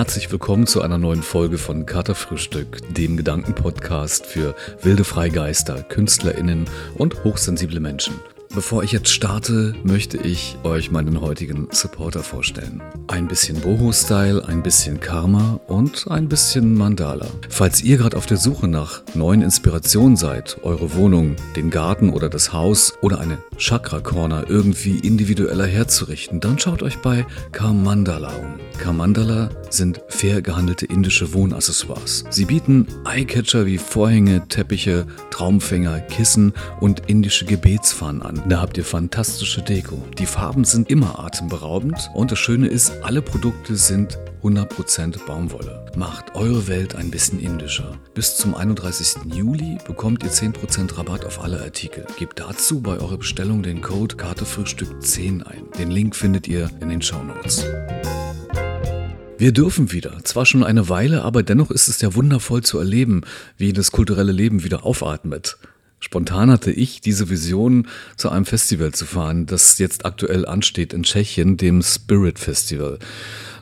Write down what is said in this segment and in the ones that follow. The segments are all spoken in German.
herzlich willkommen zu einer neuen Folge von Katerfrühstück, dem Gedankenpodcast für wilde Freigeister, KünstlerInnen und hochsensible Menschen. Bevor ich jetzt starte, möchte ich euch meinen heutigen Supporter vorstellen. Ein bisschen Boho-Style, ein bisschen Karma und ein bisschen Mandala. Falls ihr gerade auf der Suche nach neuen Inspirationen seid, eure Wohnung, den Garten oder das Haus oder eine Chakra-Corner irgendwie individueller herzurichten, dann schaut euch bei Karmandala um. Karmandala sind fair gehandelte indische Wohnaccessoires. Sie bieten Eyecatcher wie Vorhänge, Teppiche, Traumfänger, Kissen und indische Gebetsfahnen an. Da habt ihr fantastische Deko. Die Farben sind immer atemberaubend und das Schöne ist, alle Produkte sind 100% Baumwolle. Macht eure Welt ein bisschen indischer. Bis zum 31. Juli bekommt ihr 10% Rabatt auf alle Artikel. Gebt dazu bei eurer Bestellung den Code Kartefrühstück 10 ein. Den Link findet ihr in den Show Notes. Wir dürfen wieder. Zwar schon eine Weile, aber dennoch ist es ja wundervoll zu erleben, wie das kulturelle Leben wieder aufatmet. Spontan hatte ich diese Vision, zu einem Festival zu fahren, das jetzt aktuell ansteht in Tschechien, dem Spirit Festival.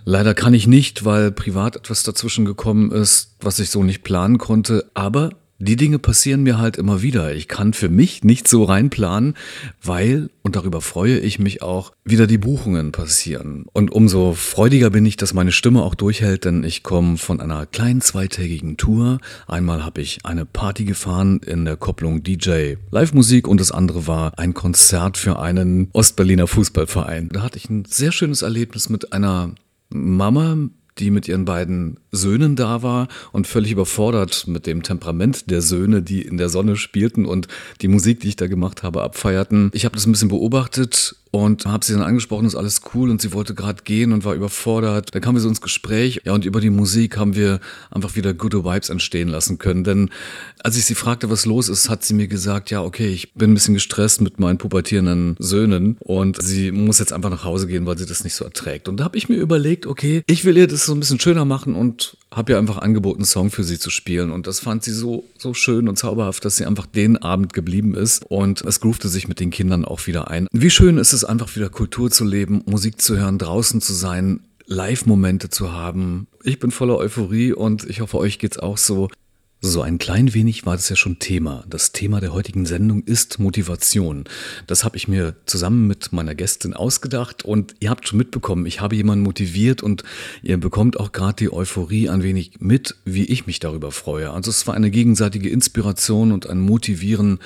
Leider kann ich nicht, weil privat etwas dazwischen gekommen ist, was ich so nicht planen konnte, aber die Dinge passieren mir halt immer wieder. Ich kann für mich nicht so reinplanen, weil, und darüber freue ich mich auch, wieder die Buchungen passieren. Und umso freudiger bin ich, dass meine Stimme auch durchhält, denn ich komme von einer kleinen zweitägigen Tour. Einmal habe ich eine Party gefahren in der Kopplung DJ Live-Musik und das andere war ein Konzert für einen Ostberliner Fußballverein. Da hatte ich ein sehr schönes Erlebnis mit einer Mama, die mit ihren beiden Söhnen da war und völlig überfordert mit dem Temperament der Söhne, die in der Sonne spielten und die Musik, die ich da gemacht habe, abfeierten. Ich habe das ein bisschen beobachtet und habe sie dann angesprochen, ist alles cool und sie wollte gerade gehen und war überfordert. Dann kamen wir so ins Gespräch, ja und über die Musik haben wir einfach wieder gute Vibes entstehen lassen können, denn als ich sie fragte, was los ist, hat sie mir gesagt, ja okay, ich bin ein bisschen gestresst mit meinen pubertierenden Söhnen und sie muss jetzt einfach nach Hause gehen, weil sie das nicht so erträgt. Und da habe ich mir überlegt, okay, ich will ihr das so ein bisschen schöner machen und habe ihr einfach angeboten, einen Song für sie zu spielen. Und das fand sie so, so schön und zauberhaft, dass sie einfach den Abend geblieben ist. Und es groovte sich mit den Kindern auch wieder ein. Wie schön ist es einfach wieder Kultur zu leben, Musik zu hören, draußen zu sein, Live-Momente zu haben. Ich bin voller Euphorie und ich hoffe, euch geht's auch so. So ein klein wenig war das ja schon Thema. Das Thema der heutigen Sendung ist Motivation. Das habe ich mir zusammen mit meiner Gästin ausgedacht und ihr habt schon mitbekommen, ich habe jemanden motiviert und ihr bekommt auch gerade die Euphorie ein wenig mit, wie ich mich darüber freue. Also es war eine gegenseitige Inspiration und ein Motivieren,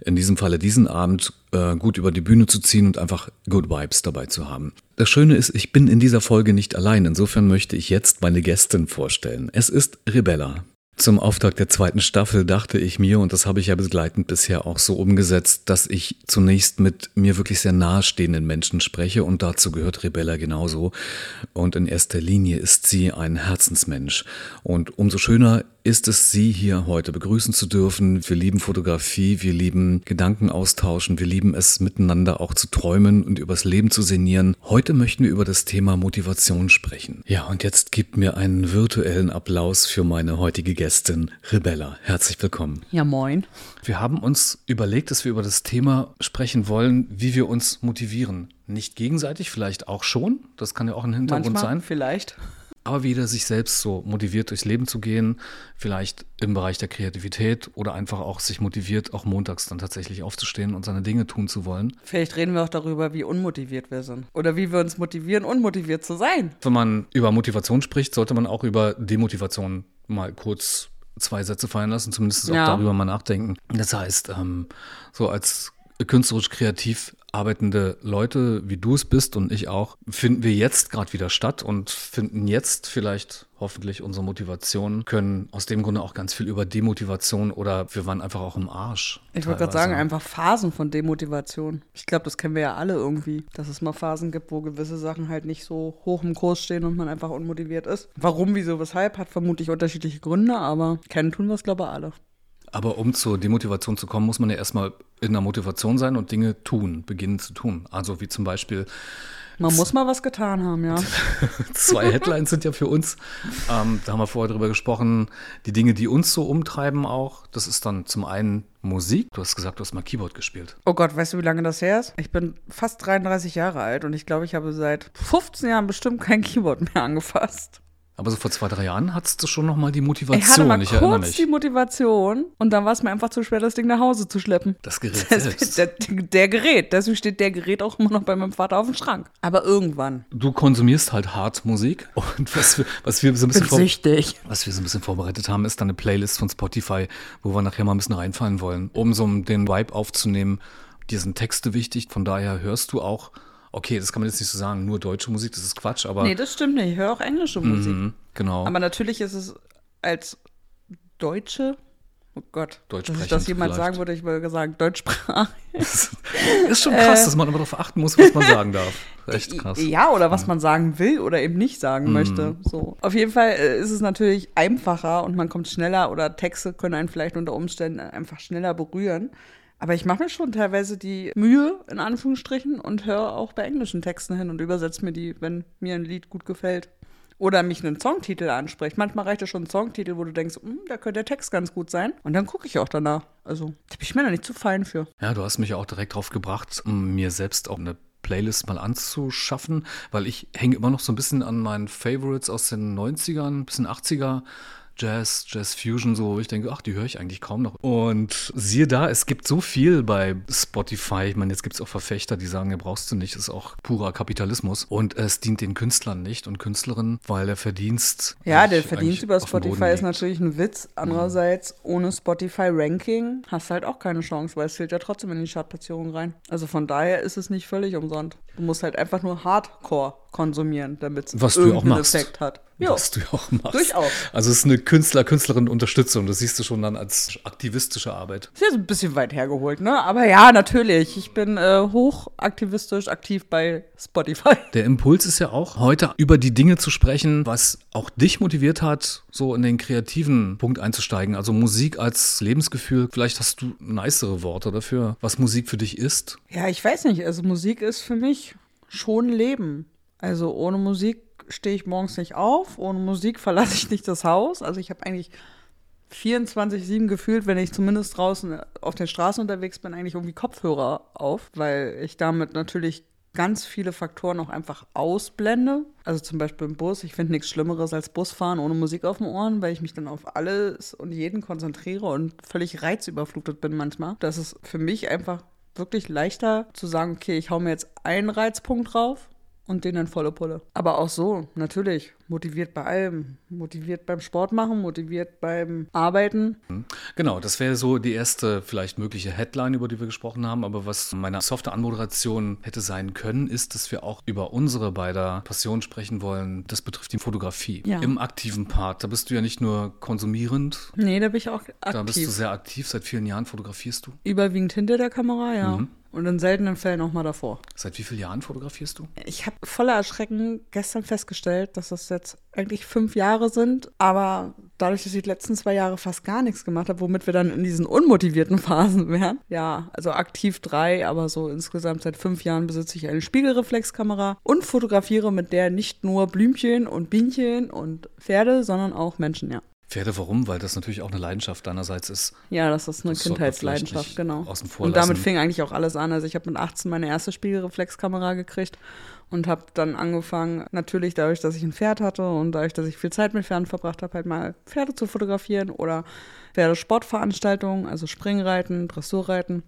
in diesem Falle diesen Abend äh, gut über die Bühne zu ziehen und einfach Good Vibes dabei zu haben. Das Schöne ist, ich bin in dieser Folge nicht allein. Insofern möchte ich jetzt meine Gästin vorstellen. Es ist Rebella. Zum Auftakt der zweiten Staffel dachte ich mir, und das habe ich ja begleitend bisher auch so umgesetzt, dass ich zunächst mit mir wirklich sehr nahestehenden Menschen spreche und dazu gehört Rebella genauso. Und in erster Linie ist sie ein Herzensmensch. Und umso schöner ist es, Sie hier heute begrüßen zu dürfen. Wir lieben Fotografie, wir lieben Gedanken austauschen, wir lieben es miteinander auch zu träumen und übers Leben zu sinnieren. Heute möchten wir über das Thema Motivation sprechen. Ja, und jetzt gibt mir einen virtuellen Applaus für meine heutige Gästin, Rebella. Herzlich willkommen. Ja, moin. Wir haben uns überlegt, dass wir über das Thema sprechen wollen, wie wir uns motivieren. Nicht gegenseitig, vielleicht auch schon. Das kann ja auch ein Hintergrund Manchmal, sein. Vielleicht aber wieder sich selbst so motiviert durchs Leben zu gehen, vielleicht im Bereich der Kreativität oder einfach auch sich motiviert, auch montags dann tatsächlich aufzustehen und seine Dinge tun zu wollen. Vielleicht reden wir auch darüber, wie unmotiviert wir sind oder wie wir uns motivieren, unmotiviert zu sein. Wenn man über Motivation spricht, sollte man auch über Demotivation mal kurz zwei Sätze fallen lassen, zumindest auch ja. darüber mal nachdenken. Das heißt, ähm, so als künstlerisch kreativ arbeitende Leute, wie du es bist und ich auch, finden wir jetzt gerade wieder statt und finden jetzt vielleicht hoffentlich unsere Motivation, können aus dem Grunde auch ganz viel über Demotivation oder wir waren einfach auch im Arsch. Ich wollte gerade sagen, einfach Phasen von Demotivation. Ich glaube, das kennen wir ja alle irgendwie, dass es mal Phasen gibt, wo gewisse Sachen halt nicht so hoch im Kurs stehen und man einfach unmotiviert ist. Warum, wieso, weshalb, hat vermutlich unterschiedliche Gründe, aber kennen tun wir es, glaube ich, alle. Aber um zur Demotivation zu kommen, muss man ja erstmal in der Motivation sein und Dinge tun, beginnen zu tun. Also wie zum Beispiel. Man muss mal was getan haben, ja. Zwei Headlines sind ja für uns. Ähm, da haben wir vorher drüber gesprochen. Die Dinge, die uns so umtreiben auch. Das ist dann zum einen Musik. Du hast gesagt, du hast mal Keyboard gespielt. Oh Gott, weißt du, wie lange das her ist? Ich bin fast 33 Jahre alt und ich glaube, ich habe seit 15 Jahren bestimmt kein Keyboard mehr angefasst. Aber so vor zwei, drei Jahren hattest du schon noch mal die Ich hatte Motivation, mal ich kurz die Motivation und dann war es mir einfach zu schwer, das Ding nach Hause zu schleppen. Das Gerät Das, selbst. der, der Gerät, deswegen steht der Gerät auch immer noch bei meinem Vater auf dem Schrank. Aber irgendwann. Du konsumierst halt hart Musik und was wir, was wir so ein bisschen vor, was wir so ein bisschen vorbereitet haben, ist dann eine Playlist von Spotify, wo wir nachher mal ein bisschen reinfallen wollen, um so den Vibe aufzunehmen. Dir sind Texte wichtig, von daher hörst du auch, okay, das kann man jetzt nicht so sagen, nur deutsche Musik, das ist Quatsch, aber Nee, das stimmt nicht. Ich höre auch englische Musik. Mhm, genau. Aber natürlich ist es als Deutsche, oh Gott, dass ich das jemand vielleicht. sagen würde, ich würde sagen, Deutschsprachig. ist schon krass, dass man immer darauf achten muss, was man sagen darf. Echt krass. Ja, oder was man sagen will oder eben nicht sagen möchte. So. Auf jeden Fall äh, ist es natürlich einfacher und man kommt schneller oder Texte können einen vielleicht unter Umständen einfach schneller berühren. Aber ich mache mir schon teilweise die Mühe, in Anführungsstrichen, und höre auch bei englischen Texten hin und übersetze mir die, wenn mir ein Lied gut gefällt. Oder mich einen Songtitel anspricht. Manchmal reicht es schon ein Songtitel, wo du denkst, "Hm, da könnte der Text ganz gut sein. Und dann gucke ich auch danach. Also, da bin ich mir da nicht zu fein für. Ja, du hast mich ja auch direkt drauf gebracht, mir selbst auch eine Playlist mal anzuschaffen, weil ich hänge immer noch so ein bisschen an meinen Favorites aus den 90ern, bisschen 80er. Jazz, Jazz Fusion, so, wo ich denke, ach, die höre ich eigentlich kaum noch. Und siehe da, es gibt so viel bei Spotify. Ich meine, jetzt gibt es auch Verfechter, die sagen, ja, brauchst du nicht, ist auch purer Kapitalismus. Und es dient den Künstlern nicht und Künstlerinnen, weil der Verdienst. Ja, der Verdienst über Spotify ist natürlich ein Witz. Andererseits, ohne Spotify-Ranking hast du halt auch keine Chance, weil es zählt ja trotzdem in die Chartplatzierung rein. Also von daher ist es nicht völlig umsonst. Du musst halt einfach nur Hardcore konsumieren, damit es du ja. Effekt hat. Ja, Was du ja auch machst. Durchaus. Also es ist eine Künstler-Künstlerin-Unterstützung. Das siehst du schon dann als aktivistische Arbeit. ist jetzt ein bisschen weit hergeholt, ne? Aber ja, natürlich. Ich bin äh, hochaktivistisch aktiv bei Spotify. Der Impuls ist ja auch, heute über die Dinge zu sprechen, was auch dich motiviert hat, so in den kreativen Punkt einzusteigen. Also Musik als Lebensgefühl. Vielleicht hast du nicere Worte dafür, was Musik für dich ist. Ja, ich weiß nicht. Also Musik ist für mich schon Leben. Also ohne Musik stehe ich morgens nicht auf. Ohne Musik verlasse ich nicht das Haus. Also ich habe eigentlich 24-7 gefühlt, wenn ich zumindest draußen auf den Straßen unterwegs bin, eigentlich irgendwie Kopfhörer auf, weil ich damit natürlich ganz viele Faktoren auch einfach ausblende. Also zum Beispiel im Bus. Ich finde nichts Schlimmeres als Busfahren ohne Musik auf den Ohren, weil ich mich dann auf alles und jeden konzentriere und völlig reizüberflutet bin manchmal. Das ist für mich einfach wirklich leichter zu sagen, okay, ich hau mir jetzt einen Reizpunkt drauf und den dann volle Pulle. Aber auch so, natürlich, motiviert bei allem. Motiviert beim Sport machen, motiviert beim Arbeiten. Genau, das wäre so die erste vielleicht mögliche Headline, über die wir gesprochen haben. Aber was meine softe Anmoderation hätte sein können, ist, dass wir auch über unsere beider Passionen sprechen wollen. Das betrifft die Fotografie. Ja. Im aktiven Part. Da bist du ja nicht nur konsumierend, Nee, da bin ich auch da bist du aktiv. sehr aktiv. Seit vielen Jahren fotografierst du. Überwiegend hinter der Kamera, ja. Und in seltenen Fällen auch mal davor. Seit wie vielen Jahren fotografierst du? Ich habe voller Erschrecken gestern festgestellt, dass das jetzt eigentlich fünf Jahre sind, aber dadurch, dass ich die letzten zwei Jahre fast gar nichts gemacht habe, womit wir dann in diesen unmotivierten Phasen wären. Ja, also aktiv drei, aber so insgesamt seit fünf Jahren besitze ich eine Spiegelreflexkamera und fotografiere mit der nicht nur Blümchen und Bienchen und Pferde, sondern auch Menschen, ja. Pferde, warum? Weil das natürlich auch eine Leidenschaft deinerseits ist. Ja, das ist eine Das Kindheitsleidenschaft, genau. außen vor und damit lassen. fing eigentlich auch alles an. Also ich habe mit 18 meine erste Spiegelreflexkamera gekriegt und habe dann angefangen, natürlich dadurch, dass ich ein Pferd hatte und dadurch, dass ich viel Zeit mit Pferden verbracht habe, halt mal Pferde zu fotografieren oder Pferdesportveranstaltungen, also Springreiten, Dressurreiten.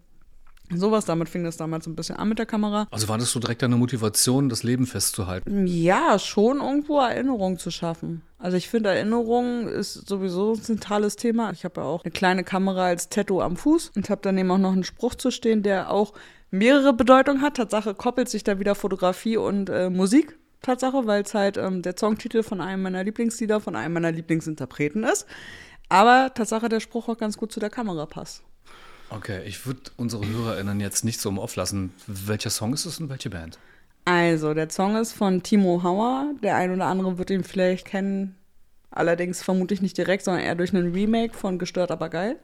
Sowas, damit fing das damals ein bisschen an mit der Kamera. Also war das so direkt eine Motivation, das Leben festzuhalten? Ja, schon irgendwo Erinnerungen zu schaffen. Also ich finde, Erinnerungen ist sowieso ein zentrales Thema. Ich habe ja auch eine kleine Kamera als Tattoo am Fuß und habe daneben auch noch einen Spruch zu stehen, der auch mehrere Bedeutungen hat. Tatsache koppelt sich da wieder Fotografie und äh, Musik. Tatsache, weil es halt ähm, der Songtitel von einem meiner Lieblingslieder, von einem meiner Lieblingsinterpreten ist. Aber Tatsache, der Spruch auch ganz gut zu der Kamera passt. Okay, ich würde unsere HörerInnen jetzt nicht so im Off lassen. Welcher Song ist es und welche Band? Also, der Song ist von Timo Hauer. Der ein oder andere wird ihn vielleicht kennen. Allerdings vermutlich nicht direkt, sondern eher durch einen Remake von Gestört aber geil.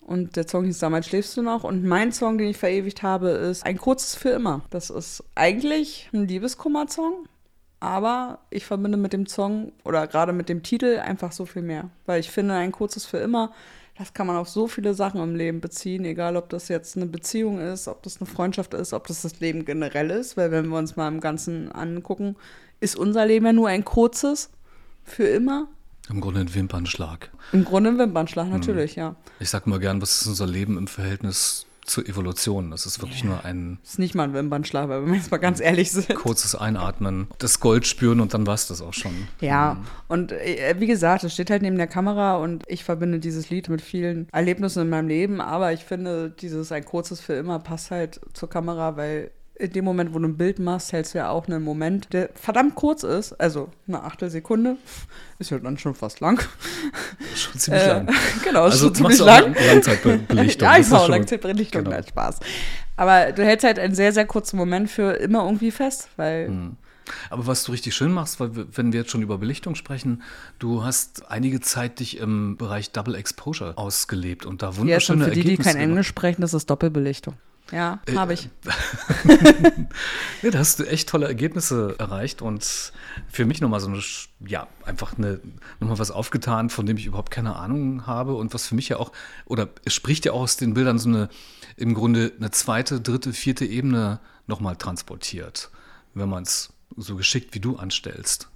Und der Song hieß Damals schläfst du noch. Und mein Song, den ich verewigt habe, ist Ein kurzes für immer. Das ist eigentlich ein Liebeskummer-Song. Aber ich verbinde mit dem Song oder gerade mit dem Titel einfach so viel mehr. Weil ich finde, ein kurzes für immer, das kann man auf so viele Sachen im Leben beziehen. Egal, ob das jetzt eine Beziehung ist, ob das eine Freundschaft ist, ob das das Leben generell ist. Weil wenn wir uns mal im Ganzen angucken, ist unser Leben ja nur ein kurzes. für immer? Im Grunde ein Wimpernschlag. Im Grunde ein Wimpernschlag, natürlich, ja. Ich sag mal gern, was ist unser Leben im Verhältnis zur Evolution? Das ist wirklich nur ein Ist nicht mal ein Wimpernschlag, weil wir jetzt mal ganz ehrlich sind. kurzes Einatmen, das Gold spüren und dann war es das auch schon. Ja, und äh, wie gesagt, es steht halt neben der Kamera und ich verbinde dieses Lied mit vielen Erlebnissen in meinem Leben, aber ich finde, dieses ein kurzes für immer passt halt zur Kamera, weil in dem Moment, wo du ein Bild machst, hältst du ja auch einen Moment, der verdammt kurz ist, also eine Achtelsekunde, ist ja dann schon fast lang. Schon ziemlich Äh, lang. genau, Also schon ziemlich lang. Lang Langzeitbelichtung. ja, ich mache schon- Langzeitbelichtung, genau. nein, Spaß. Aber du hältst halt einen sehr, sehr kurzen Moment für immer irgendwie fest, weil Hm. Aber was du richtig schön machst, weil wir, wenn wir jetzt schon über Belichtung sprechen, du hast einige Zeit dich im Bereich Double Exposure ausgelebt und da jetzt und wunderschöne für die, die kein Englisch sprechen, das ist Doppelbelichtung. Ja, Äh, habe ich. Ja, da hast du echt tolle Ergebnisse erreicht und für mich nochmal so eine, ja, einfach eine, nochmal was aufgetan, von dem ich überhaupt keine Ahnung habe und was für mich ja auch, oder es spricht ja auch aus den Bildern so eine, im Grunde eine zweite, dritte, vierte Ebene nochmal transportiert, wenn man es so geschickt wie du anstellst.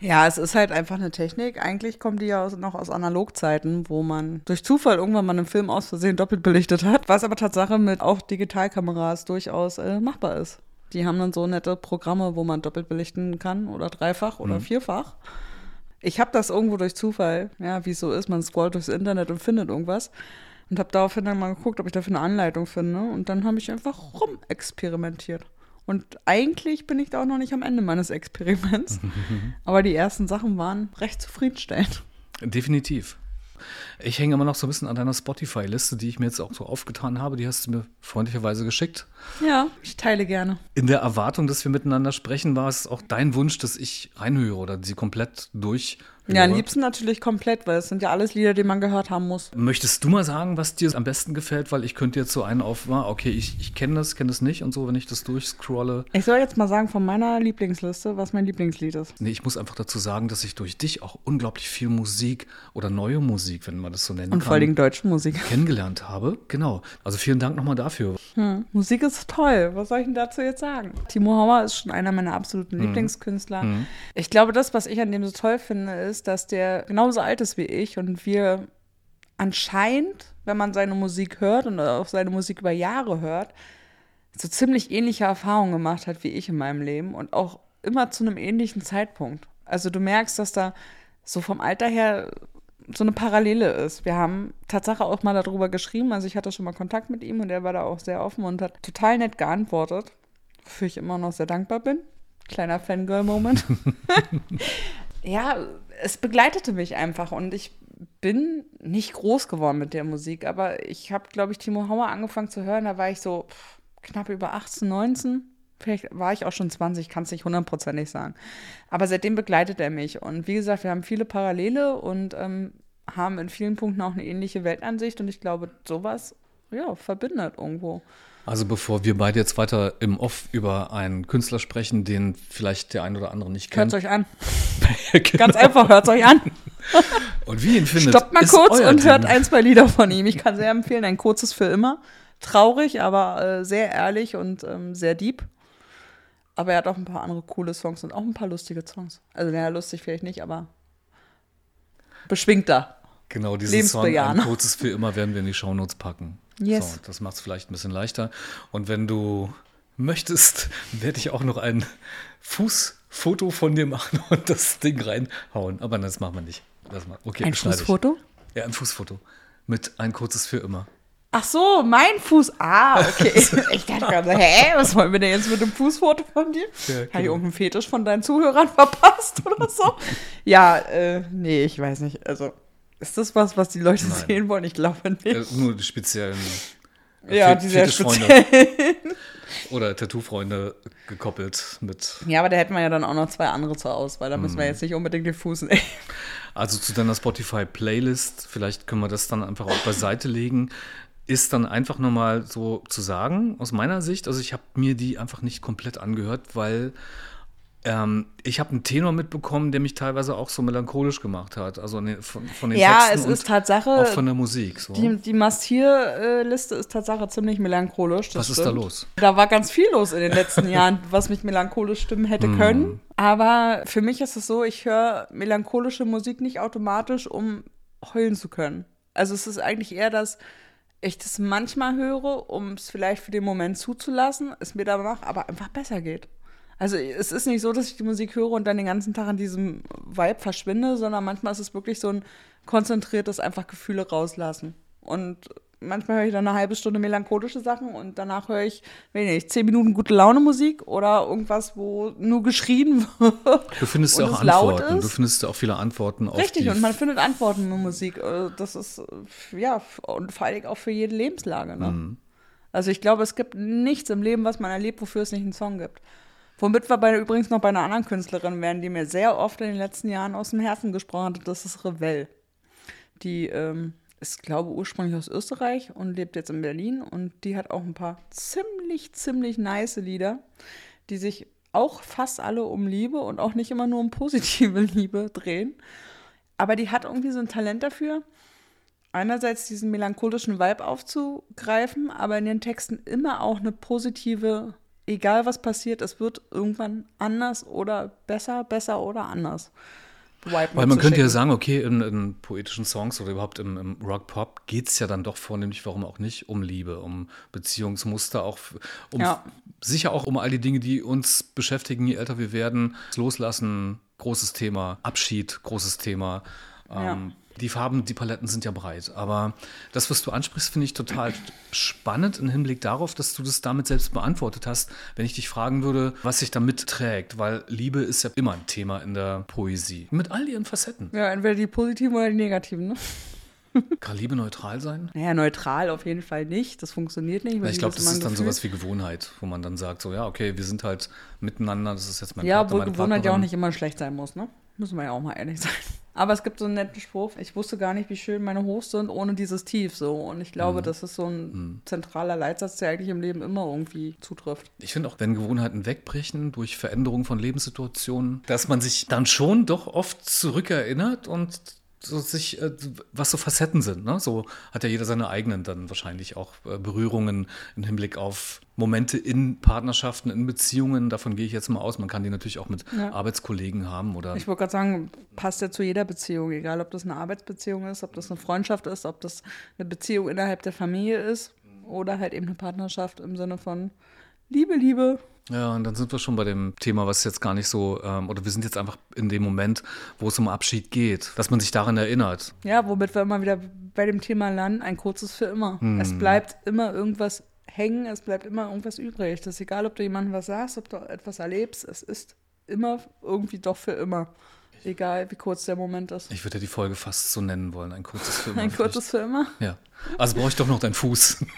Ja, es ist halt einfach eine Technik. Eigentlich kommt die ja aus, noch aus Analogzeiten, wo man durch Zufall irgendwann mal einen Film aus Versehen doppelt belichtet hat, was aber Tatsache mit auch Digitalkameras durchaus äh, machbar ist. Die haben dann so nette Programme, wo man doppelt belichten kann oder dreifach oder vierfach. Ich habe das irgendwo durch Zufall, ja, wie es so ist, man scrollt durchs Internet und findet irgendwas. Und habe daraufhin dann mal geguckt, ob ich dafür eine Anleitung finde. Und dann habe ich einfach rumexperimentiert. Und eigentlich bin ich da auch noch nicht am Ende meines Experiments. Aber die ersten Sachen waren recht zufriedenstellend. Definitiv. Ich hänge immer noch so ein bisschen an deiner Spotify-Liste, die ich mir jetzt auch so aufgetan habe. Die hast du mir freundlicherweise geschickt. Ja, ich teile gerne. In der Erwartung, dass wir miteinander sprechen, war es auch dein Wunsch, dass ich reinhöre oder sie komplett durch. Ja, am liebsten natürlich komplett, weil es sind ja alles Lieder, die man gehört haben muss. Möchtest du mal sagen, was dir am besten gefällt? Weil ich könnte jetzt so einen auf, ah, okay, ich, ich kenne das, kenne das nicht und so, wenn ich das durchscrolle. Ich soll jetzt mal sagen von meiner Lieblingsliste, was mein Lieblingslied ist. Nee, ich muss einfach dazu sagen, dass ich durch dich auch unglaublich viel Musik oder neue Musik, wenn man das so nennen Und kann, vor allem deutsche Musik. kennengelernt habe. Genau. Also vielen Dank nochmal dafür. Hm. Musik ist toll. Was soll ich denn dazu jetzt sagen? Timo Hauer ist schon einer meiner absoluten Lieblingskünstler. Ich glaube, das, was ich an dem so toll finde, ist, dass der genauso alt ist wie ich und wir anscheinend, wenn man seine Musik hört und auch seine Musik über Jahre hört, so ziemlich ähnliche Erfahrungen gemacht hat wie ich in meinem Leben und auch immer zu einem ähnlichen Zeitpunkt. Also du merkst, dass da so vom Alter her so eine Parallele ist. Wir haben Tatsache auch mal darüber geschrieben, also ich hatte schon mal Kontakt mit ihm und er war da auch sehr offen und hat total nett geantwortet, wofür ich immer noch sehr dankbar bin. Kleiner Fangirl-Moment. ja, es begleitete mich einfach und ich bin nicht groß geworden mit der Musik, aber ich habe, glaube ich, Timo Hauer angefangen zu hören, da war ich so pff, knapp über 18, 19. Vielleicht war ich auch schon 20, kann es nicht hundertprozentig sagen. Aber seitdem begleitet er mich. Und wie gesagt, wir haben viele Parallele und ähm, haben in vielen Punkten auch eine ähnliche Weltansicht. Und ich glaube, sowas, ja, verbindet irgendwo. Also bevor wir beide jetzt weiter im Off über einen Künstler sprechen, den vielleicht der ein oder andere nicht Hört kennt. euch an. Genau. Ganz einfach, hört euch an. Und wie ihn findet, Stoppt mal kurz und hört Ding. ein, zwei Lieder von ihm. Ich kann sehr empfehlen, ein kurzes für immer. Traurig, aber äh, sehr ehrlich und ähm, sehr deep. Aber er hat auch ein paar andere coole Songs und auch ein paar lustige Songs. Also, naja, lustig vielleicht nicht, aber beschwingter. Genau, diesen Song, ein kurzes für immer, werden wir in die Shownotes packen. Yes. So, das macht es vielleicht ein bisschen leichter. Und wenn du möchtest, werde ich auch noch ein Fußfoto von dir machen und das Ding reinhauen. Aber das machen wir nicht. Das mal. Okay, Ein schneide ich. Fußfoto? Ja, ein Fußfoto. Mit ein kurzes für immer. Ach so, mein Fuß. Ah, okay. Ich dachte gerade, hä, was wollen wir denn jetzt mit dem Fußfoto von dir? Ja, Habe ich genau. irgendeinen Fetisch von deinen Zuhörern verpasst oder so? ja, äh, nee, ich weiß nicht. Also, ist das was, was die Leute Nein. sehen wollen? Ich glaube nicht. Äh, nur die speziellen äh, ja, die sehr Fetischfreunde speziell. oder Tattoo-Freunde gekoppelt mit. Ja, aber da hätten wir ja dann auch noch zwei andere zur Auswahl. Da Mhm. müssen wir jetzt nicht unbedingt den Fuß nehmen. Also zu deiner Spotify-Playlist, vielleicht können wir das dann einfach auch beiseite legen, ist dann einfach nochmal so zu sagen, aus meiner Sicht, also ich habe mir die einfach nicht komplett angehört, weil Ähm, ich habe einen Tenor mitbekommen, der mich teilweise auch so melancholisch gemacht hat. Also ne, von, von den Ja, Texten es und ist Tatsache, auch von der Musik. So. die, die Mastir-Liste ist Tatsache ziemlich melancholisch. das Was ist da stimmt. los? Da war ganz viel los in den letzten Jahren, was mich melancholisch stimmen hätte Hm. können. Aber für mich ist es so, ich höre melancholische Musik nicht automatisch, um heulen zu können. Also es ist eigentlich eher, dass ich das manchmal höre, um es vielleicht für den Moment zuzulassen, es mir danach aber einfach besser geht. Also es ist nicht so, dass ich die Musik höre und dann den ganzen Tag an diesem Vibe verschwinde, sondern manchmal ist es wirklich so ein konzentriertes einfach Gefühle rauslassen. Und manchmal höre ich dann eine halbe Stunde melancholische Sachen und danach höre ich, nicht, zehn Minuten gute Laune Musik oder irgendwas, wo nur geschrien wird. Du findest und ja auch es laut Antworten. ist. Du findest ja auch viele Antworten auf Richtig, und man findet Antworten in Musik. Äh, Das ist, äh, ja, und vor allem auch für jede Lebenslage. Ne? Mhm. Also ich glaube, es gibt nichts im Leben, was man erlebt, wofür es nicht einen Song gibt. Womit wir bei, übrigens noch bei einer anderen Künstlerin wären, die mir sehr oft in den letzten Jahren aus dem Herzen gesprochen hat. Das ist Revell. Die ähm, ist, glaube ich, ursprünglich aus Österreich und lebt jetzt in Berlin. Und die hat auch ein paar ziemlich, ziemlich nice Lieder, die sich auch fast alle um Liebe und auch nicht immer nur um positive Liebe drehen. Aber die hat irgendwie so ein Talent dafür, einerseits diesen melancholischen Vibe aufzugreifen, aber in den Texten immer auch eine positive, egal was passiert, es wird irgendwann anders oder besser, besser oder anders. Weil man könnte ja mitzuschicken. sagen, okay, in, in poetischen Songs oder überhaupt im, im Rock-Pop geht es ja dann doch vornehmlich, warum auch nicht, um Liebe, um Beziehungsmuster, auch um Ja. sicher auch um all die Dinge, die uns beschäftigen, je älter wir werden. Loslassen, großes Thema, Abschied, großes Thema. Ähm, Die Farben, die Paletten sind ja breit. Aber das, was du ansprichst, finde ich total spannend im Hinblick darauf, dass du das damit selbst beantwortet hast, wenn ich dich fragen würde, was sich da mitträgt. Weil Liebe ist ja immer ein Thema in der Poesie. Mit all ihren Facetten. Ja, entweder die positiven oder die negativen, ne? Kann Liebe neutral sein? Naja, neutral auf jeden Fall nicht. Das funktioniert nicht. weil ich glaube, das ist ein dann Gefühl. sowas wie Gewohnheit, wo man dann sagt, so ja, okay, wir sind halt miteinander, das ist jetzt mein Ja, Partner, obwohl meine Gewohnheit ja auch nicht immer schlecht sein muss, ne? Müssen wir ja auch mal ehrlich sein. Aber es gibt so einen netten Spruch, ich wusste gar nicht, wie schön meine Hochs sind ohne dieses Tief so. Und ich Mhm. glaube, das ist so ein zentraler Leitsatz, der eigentlich im Leben immer irgendwie zutrifft. Ich finde auch, wenn Gewohnheiten wegbrechen durch Veränderung von Lebenssituationen, dass man sich dann schon doch oft zurückerinnert und so sich, äh, was so Facetten sind. Ne? So hat ja jeder seine eigenen dann wahrscheinlich auch äh, Berührungen im Hinblick auf Momente in Partnerschaften, in Beziehungen. Davon gehe ich jetzt mal aus. Man kann die natürlich auch mit Ja. Arbeitskollegen haben oder Ich wollte gerade sagen, passt ja zu jeder Beziehung, egal ob das eine Arbeitsbeziehung ist, ob das eine Freundschaft ist, ob das eine Beziehung innerhalb der Familie ist oder halt eben eine Partnerschaft im Sinne von Liebe, Liebe. Ja, und dann sind wir schon bei dem Thema, was jetzt gar nicht so, ähm, oder wir sind jetzt einfach in dem Moment, wo es um Abschied geht, dass man sich daran erinnert. Ja, womit wir immer wieder bei dem Thema landen, ein kurzes für immer. Es bleibt immer irgendwas hängen, es bleibt immer irgendwas übrig. Das ist egal, ob du jemandem was sagst, ob du etwas erlebst, es ist immer irgendwie doch für immer. Egal, wie kurz der Moment ist. Ich würde ja die Folge fast so nennen wollen, ein kurzes Film. Ein kurzes immer? Ja. Also brauche ich doch noch deinen Fuß.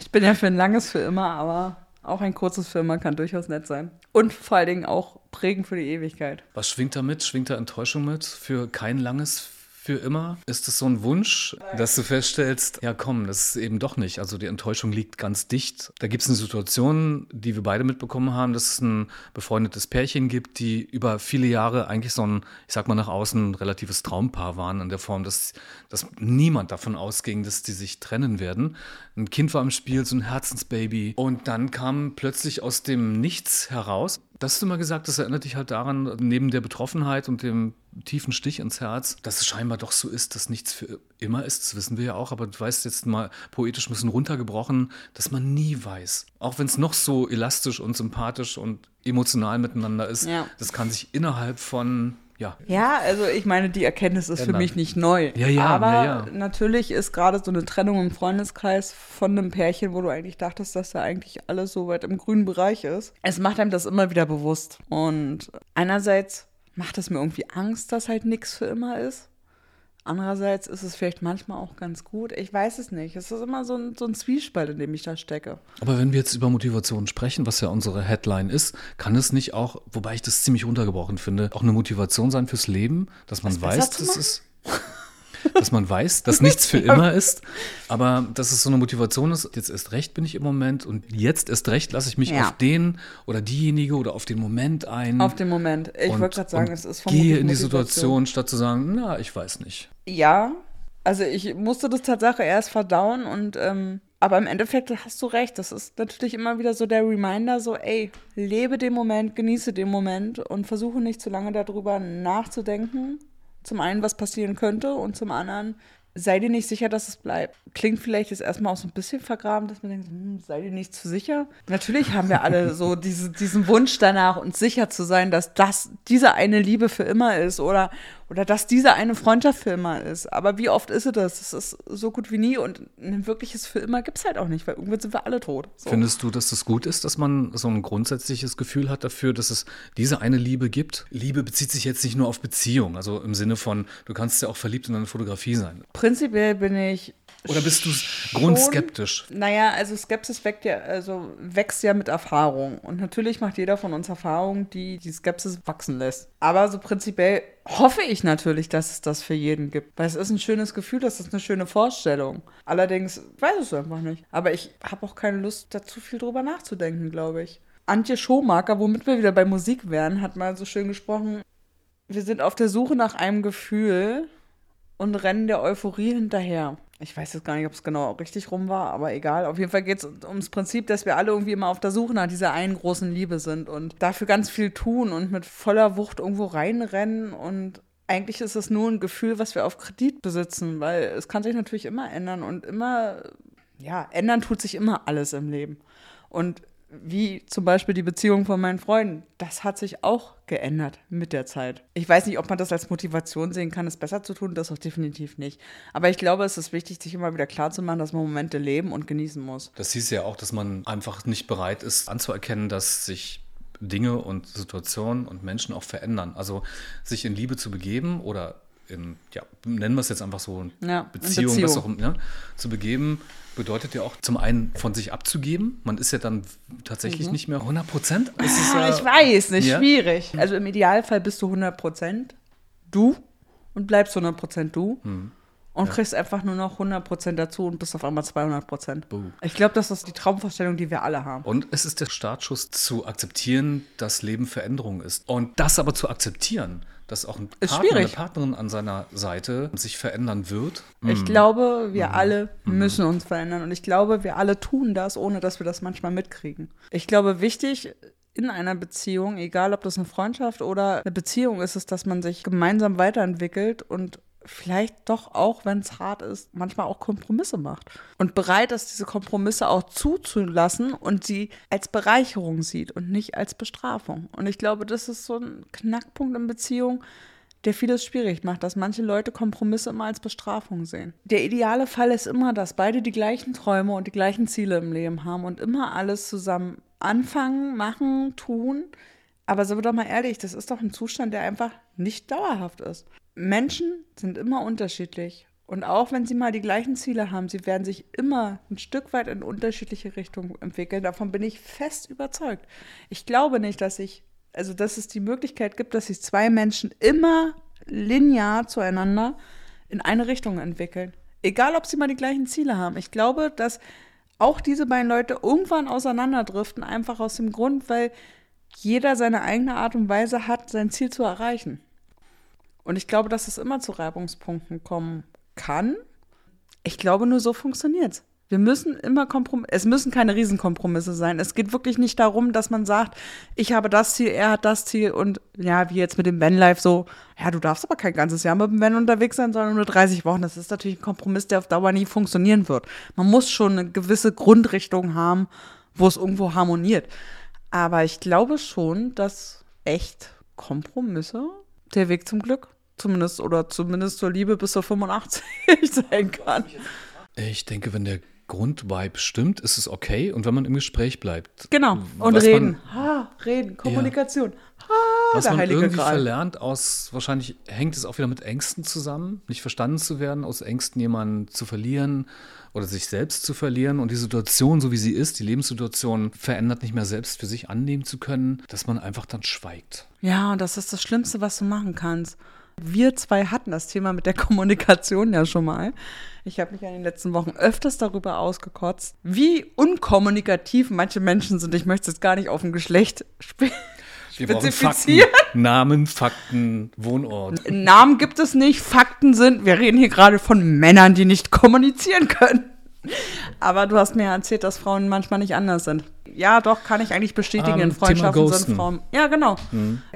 Ich bin ja für ein langes für immer, aber auch ein kurzes immer kann durchaus nett sein. Und vor allen Dingen auch prägend für die Ewigkeit. Was schwingt da mit? Schwingt da Enttäuschung mit? Für kein langes für immer? Ist es so ein Wunsch, dass du feststellst, ja komm, das ist eben doch nicht. Also die Enttäuschung liegt ganz dicht. Da gibt es eine Situation, die wir beide mitbekommen haben, dass es ein befreundetes Pärchen gibt, die über viele Jahre eigentlich so ein, ich sag mal nach außen, relatives Traumpaar waren, in der Form, dass, dass niemand davon ausging, dass die sich trennen werden. Ein Kind war im Spiel, so ein Herzensbaby. Und dann kam plötzlich aus dem Nichts heraus, das hast du immer gesagt, das erinnert dich halt daran, neben der Betroffenheit und dem tiefen Stich ins Herz, dass es scheinbar doch so ist, dass nichts für immer ist. Das wissen wir ja auch, aber du weißt jetzt mal poetisch ein bisschen runtergebrochen, dass man nie weiß. Auch wenn es noch so elastisch und sympathisch und emotional miteinander ist, Ja. das kann sich innerhalb von, ja, Ja, also ich meine, die Erkenntnis ist für Ändern. mich nicht neu. Ja, ja, Aber ja, ja. natürlich ist gerade so eine Trennung im Freundeskreis von einem Pärchen, wo du eigentlich dachtest, dass da eigentlich alles so weit im grünen Bereich ist. Es macht einem das immer wieder bewusst. Und einerseits macht es mir irgendwie Angst, dass halt nichts für immer ist. Andererseits ist es vielleicht manchmal auch ganz gut. Ich weiß es nicht. Es ist immer so ein, so ein Zwiespalt, in dem ich da stecke. Aber wenn wir jetzt über Motivation sprechen, was ja unsere Headline ist, kann es nicht auch, wobei ich das ziemlich runtergebrochen finde, auch eine Motivation sein fürs Leben, dass man besser weiß, das machen? ist. Dass man weiß, dass nichts für immer ist, aber dass es so eine Motivation ist, jetzt erst recht bin ich im Moment und jetzt erst recht lasse ich mich Ja. auf den oder diejenige oder auf den Moment ein. Auf den Moment. Ich wollte gerade sagen, es ist vermutlich Gehe in die. Situation, statt zu sagen, na, ich weiß nicht. Ja, also ich musste das Tatsache erst verdauen und ähm, aber im Endeffekt hast du recht. Das ist natürlich immer wieder so der Reminder, so ey, lebe den Moment, genieße den Moment und versuche nicht zu lange darüber nachzudenken. Zum einen, was passieren könnte und zum anderen, sei dir nicht sicher, dass es bleibt. Klingt vielleicht jetzt erstmal auch so ein bisschen vergraben, dass man denkt, hm, sei dir nicht zu sicher. Natürlich haben wir alle so diese, diesen Wunsch danach, uns sicher zu sein, dass das diese eine Liebe für immer ist oder, oder dass diese eine Freundschaft für immer ist. Aber wie oft ist es das? Es ist so gut wie nie und ein wirkliches für immer gibt es halt auch nicht, weil irgendwann sind wir alle tot. So. Findest du, dass es gut ist, dass man so ein grundsätzliches Gefühl hat dafür, dass es diese eine Liebe gibt? Liebe bezieht sich jetzt nicht nur auf Beziehung, also im Sinne von, du kannst ja auch verliebt in eine Fotografie sein. Prinzipiell bin ich Oder bist du grundskeptisch? Naja, also Skepsis wächst ja, also wächst ja mit Erfahrung. Und natürlich macht jeder von uns Erfahrungen, die die Skepsis wachsen lässt. Aber so prinzipiell hoffe ich natürlich, dass es das für jeden gibt. Weil es ist ein schönes Gefühl, das ist eine schöne Vorstellung. Allerdings weiß ich es einfach nicht. Aber ich habe auch keine Lust, da zu viel drüber nachzudenken, glaube ich. Antje Schomaker, womit wir wieder bei Musik wären, hat mal so schön gesprochen, wir sind auf der Suche nach einem Gefühl und rennen der Euphorie hinterher. Ich weiß jetzt gar nicht, ob es genau richtig rum war, aber egal. Auf jeden Fall geht es ums Prinzip, dass wir alle irgendwie immer auf der Suche nach dieser einen großen Liebe sind und dafür ganz viel tun und mit voller Wucht irgendwo reinrennen und eigentlich ist es nur ein Gefühl, was wir auf Kredit besitzen, weil es kann sich natürlich immer ändern und immer, ja, ändern tut sich immer alles im Leben. Und wie zum Beispiel die Beziehung von meinen Freunden, das hat sich auch geändert mit der Zeit. Ich weiß nicht, ob man das als Motivation sehen kann, es besser zu tun, das auch definitiv nicht. Aber ich glaube, es ist wichtig, sich immer wieder klarzumachen, dass man Momente leben und genießen muss. Das hieß ja auch, dass man einfach nicht bereit ist anzuerkennen, dass sich Dinge und Situationen und Menschen auch verändern. Also sich in Liebe zu begeben oder in, ja, nennen wir es jetzt einfach so, Ja, Beziehung, Beziehung. was auch ja, zu begeben, bedeutet ja auch zum einen von sich abzugeben. Man ist ja dann tatsächlich nicht mehr 100 Prozent. Mhm. Ah, ich weiß nicht, Ja. schwierig. Also im Idealfall bist du 100% du und bleibst 100% du. Und kriegst einfach nur noch 100% dazu und bist auf einmal 200%. Buh. Ich glaube, das ist die Traumvorstellung, die wir alle haben. Und es ist der Startschuss zu akzeptieren, dass Leben Veränderung ist. Und das aber zu akzeptieren, dass auch ein Ist Partner, eine schwierig. Partnerin an seiner Seite sich verändern wird. Ich glaube, wir alle müssen uns verändern und ich glaube, wir alle tun das, ohne dass wir das manchmal mitkriegen. Ich glaube, wichtig in einer Beziehung, egal ob das eine Freundschaft oder eine Beziehung ist, ist, dass man sich gemeinsam weiterentwickelt und vielleicht doch auch, wenn es hart ist, manchmal auch Kompromisse macht. Und bereit ist, diese Kompromisse auch zuzulassen und sie als Bereicherung sieht und nicht als Bestrafung. Und ich glaube, das ist so ein Knackpunkt in Beziehung, der vieles schwierig macht, dass manche Leute Kompromisse immer als Bestrafung sehen. Der ideale Fall ist immer, dass beide die gleichen Träume und die gleichen Ziele im Leben haben und immer alles zusammen anfangen, machen, tun. Aber sind wir doch mal ehrlich, das ist doch ein Zustand, der einfach nicht dauerhaft ist. Menschen sind immer unterschiedlich. Und auch wenn sie mal die gleichen Ziele haben, sie werden sich immer ein Stück weit in unterschiedliche Richtungen entwickeln. Davon bin ich fest überzeugt. Ich glaube nicht, dass ich, also dass es die Möglichkeit gibt, dass sich zwei Menschen immer linear zueinander in eine Richtung entwickeln. Egal, ob sie mal die gleichen Ziele haben. Ich glaube, dass auch diese beiden Leute irgendwann auseinanderdriften, einfach aus dem Grund, weil jeder seine eigene Art und Weise hat, sein Ziel zu erreichen. Und ich glaube, dass es immer zu Reibungspunkten kommen kann. Ich glaube, nur so funktioniert's. Wir müssen immer Kompromisse, es müssen keine Riesenkompromisse sein. Es geht wirklich nicht darum, dass man sagt, ich habe das Ziel, er hat das Ziel und ja, wie jetzt mit dem Vanlife so, ja, du darfst aber kein ganzes Jahr mit dem Van unterwegs sein, sondern nur 30 Wochen. Das ist natürlich ein Kompromiss, der auf Dauer nie funktionieren wird. Man muss schon eine gewisse Grundrichtung haben, wo es irgendwo harmoniert. Aber ich glaube schon, dass echt Kompromisse der Weg zum Glück, zumindest oder zumindest zur Liebe bis zur 85 sein kann. Ich denke, wenn der Grundvibe stimmt, ist es okay. Und wenn man im Gespräch bleibt. Genau. Und reden. Man, ha, reden. Kommunikation. Ha, was der man heilige irgendwie Gral. verlernt aus, wahrscheinlich hängt es auch wieder mit Ängsten zusammen, nicht verstanden zu werden, aus Ängsten jemanden zu verlieren oder sich selbst zu verlieren und die Situation, so wie sie ist, die Lebenssituation verändert nicht mehr selbst für sich annehmen zu können, dass man einfach dann schweigt. Ja, und das ist das Schlimmste, was du machen kannst. Wir zwei hatten das Thema mit der Kommunikation ja schon mal. Ich habe mich in den letzten Wochen öfters darüber ausgekotzt, wie unkommunikativ manche Menschen sind. Ich möchte es gar nicht auf ein Geschlecht spe Wir brauchen Fakten, spezifizieren. Namen, Fakten, Wohnort. Namen gibt es nicht, Fakten sind, wir reden hier gerade von Männern, die nicht kommunizieren können. Aber du hast mir ja erzählt, dass Frauen manchmal nicht anders sind. Ja, doch, kann ich eigentlich bestätigen. Ähm, in Freundschaften sind. Frauen. Ja, genau.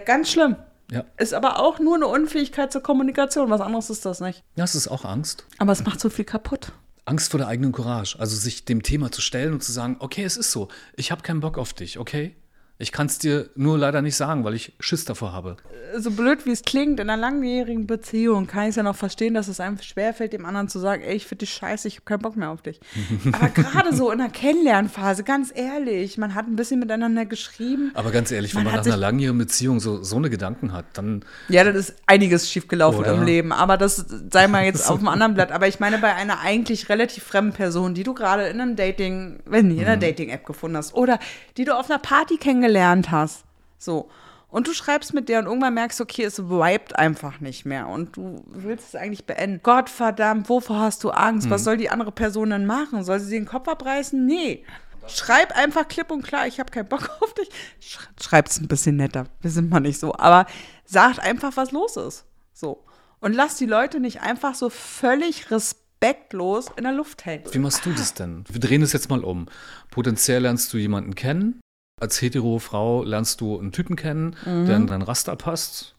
Ganz schlimm. Ja. Ist aber auch nur eine Unfähigkeit zur Kommunikation. Was anderes ist das nicht. Das ist auch Angst. Aber es macht so viel kaputt. Angst vor der eigenen Courage. Also sich dem Thema zu stellen und zu sagen, okay, es ist so. Ich habe keinen Bock auf dich, okay? Ich kann es dir nur leider nicht sagen, weil ich Schiss davor habe. So blöd wie es klingt, in einer langjährigen Beziehung kann ich es ja noch verstehen, dass es einem schwerfällt, dem anderen zu sagen, ey, ich finde dich scheiße, ich habe keinen Bock mehr auf dich. Aber gerade so in der Kennenlernphase, ganz ehrlich, man hat ein bisschen miteinander geschrieben. Aber ganz ehrlich, wenn Man nach einer langjährigen Beziehung so, so eine Gedanken hat, dann Ja, das ist einiges schiefgelaufen Oder? im Leben, aber das sei mal jetzt auf dem anderen Blatt. Aber ich meine, bei einer eigentlich relativ fremden Person, die du gerade in einem Dating, wenn in einer Dating-App gefunden hast oder die du auf einer Party kennengelernt hast, so. Und du schreibst mit der und irgendwann merkst du, okay, es vibet einfach nicht mehr und du willst es eigentlich beenden. Gott verdammt, wovor hast du Angst? Was soll die andere Person denn machen? Soll sie den Kopf abreißen? Nee. Schreib einfach klipp und klar, ich habe keinen Bock auf dich. Sch Schreib's ein bisschen netter. Wir sind mal nicht so. Aber sagt einfach, was los ist. So. Und lass die Leute nicht einfach so völlig respektlos in der Luft hängen. Wie machst du das denn? Wir drehen es jetzt mal um. Potenziell lernst du jemanden kennen. Als hetero Frau lernst du einen Typen kennen, der in dein Raster passt.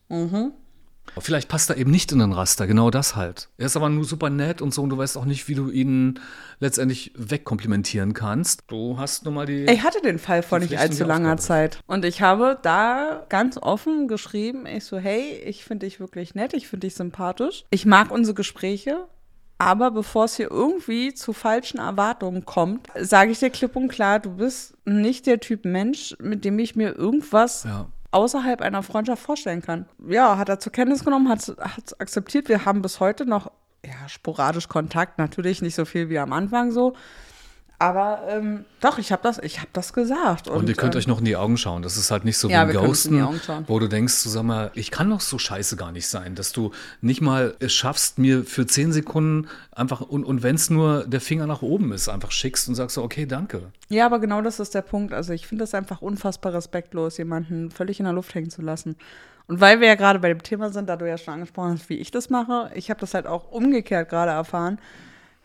Vielleicht passt er eben nicht in den Raster, genau das halt. Er ist aber nur super nett und so und du weißt auch nicht, wie du ihn letztendlich wegkomplimentieren kannst. Du hast nun mal die. Ich hatte den Fall vor nicht allzu langer. Zeit. Und ich habe da ganz offen geschrieben, ich so, hey, ich finde dich wirklich nett, ich finde dich sympathisch. Ich mag unsere Gespräche. Aber bevor es hier irgendwie zu falschen Erwartungen kommt, sage ich dir klipp und klar, du bist nicht der Typ Mensch, mit dem ich mir irgendwas ja. außerhalb einer Freundschaft vorstellen kann. Ja, hat er zur Kenntnis genommen, hat es akzeptiert. Wir haben bis heute noch ja, sporadisch Kontakt, natürlich nicht so viel wie am Anfang so. Aber ähm, doch, ich habe das, ich hab das gesagt. Und, ihr könnt ähm, euch noch in die Augen schauen. Das ist halt nicht so Ja, wie Ghosten, wo du denkst, so, sag mal, ich kann doch so scheiße gar nicht sein, dass du nicht mal es schaffst, mir für zehn Sekunden einfach, und, und wenn es nur der Finger nach oben ist, einfach schickst und sagst so, okay, danke. Ja, aber genau das ist der Punkt. Also ich finde das einfach unfassbar respektlos, jemanden völlig in der Luft hängen zu lassen. Und weil wir ja gerade bei dem Thema sind, da du ja schon angesprochen hast, wie ich das mache, ich habe das halt auch umgekehrt gerade erfahren,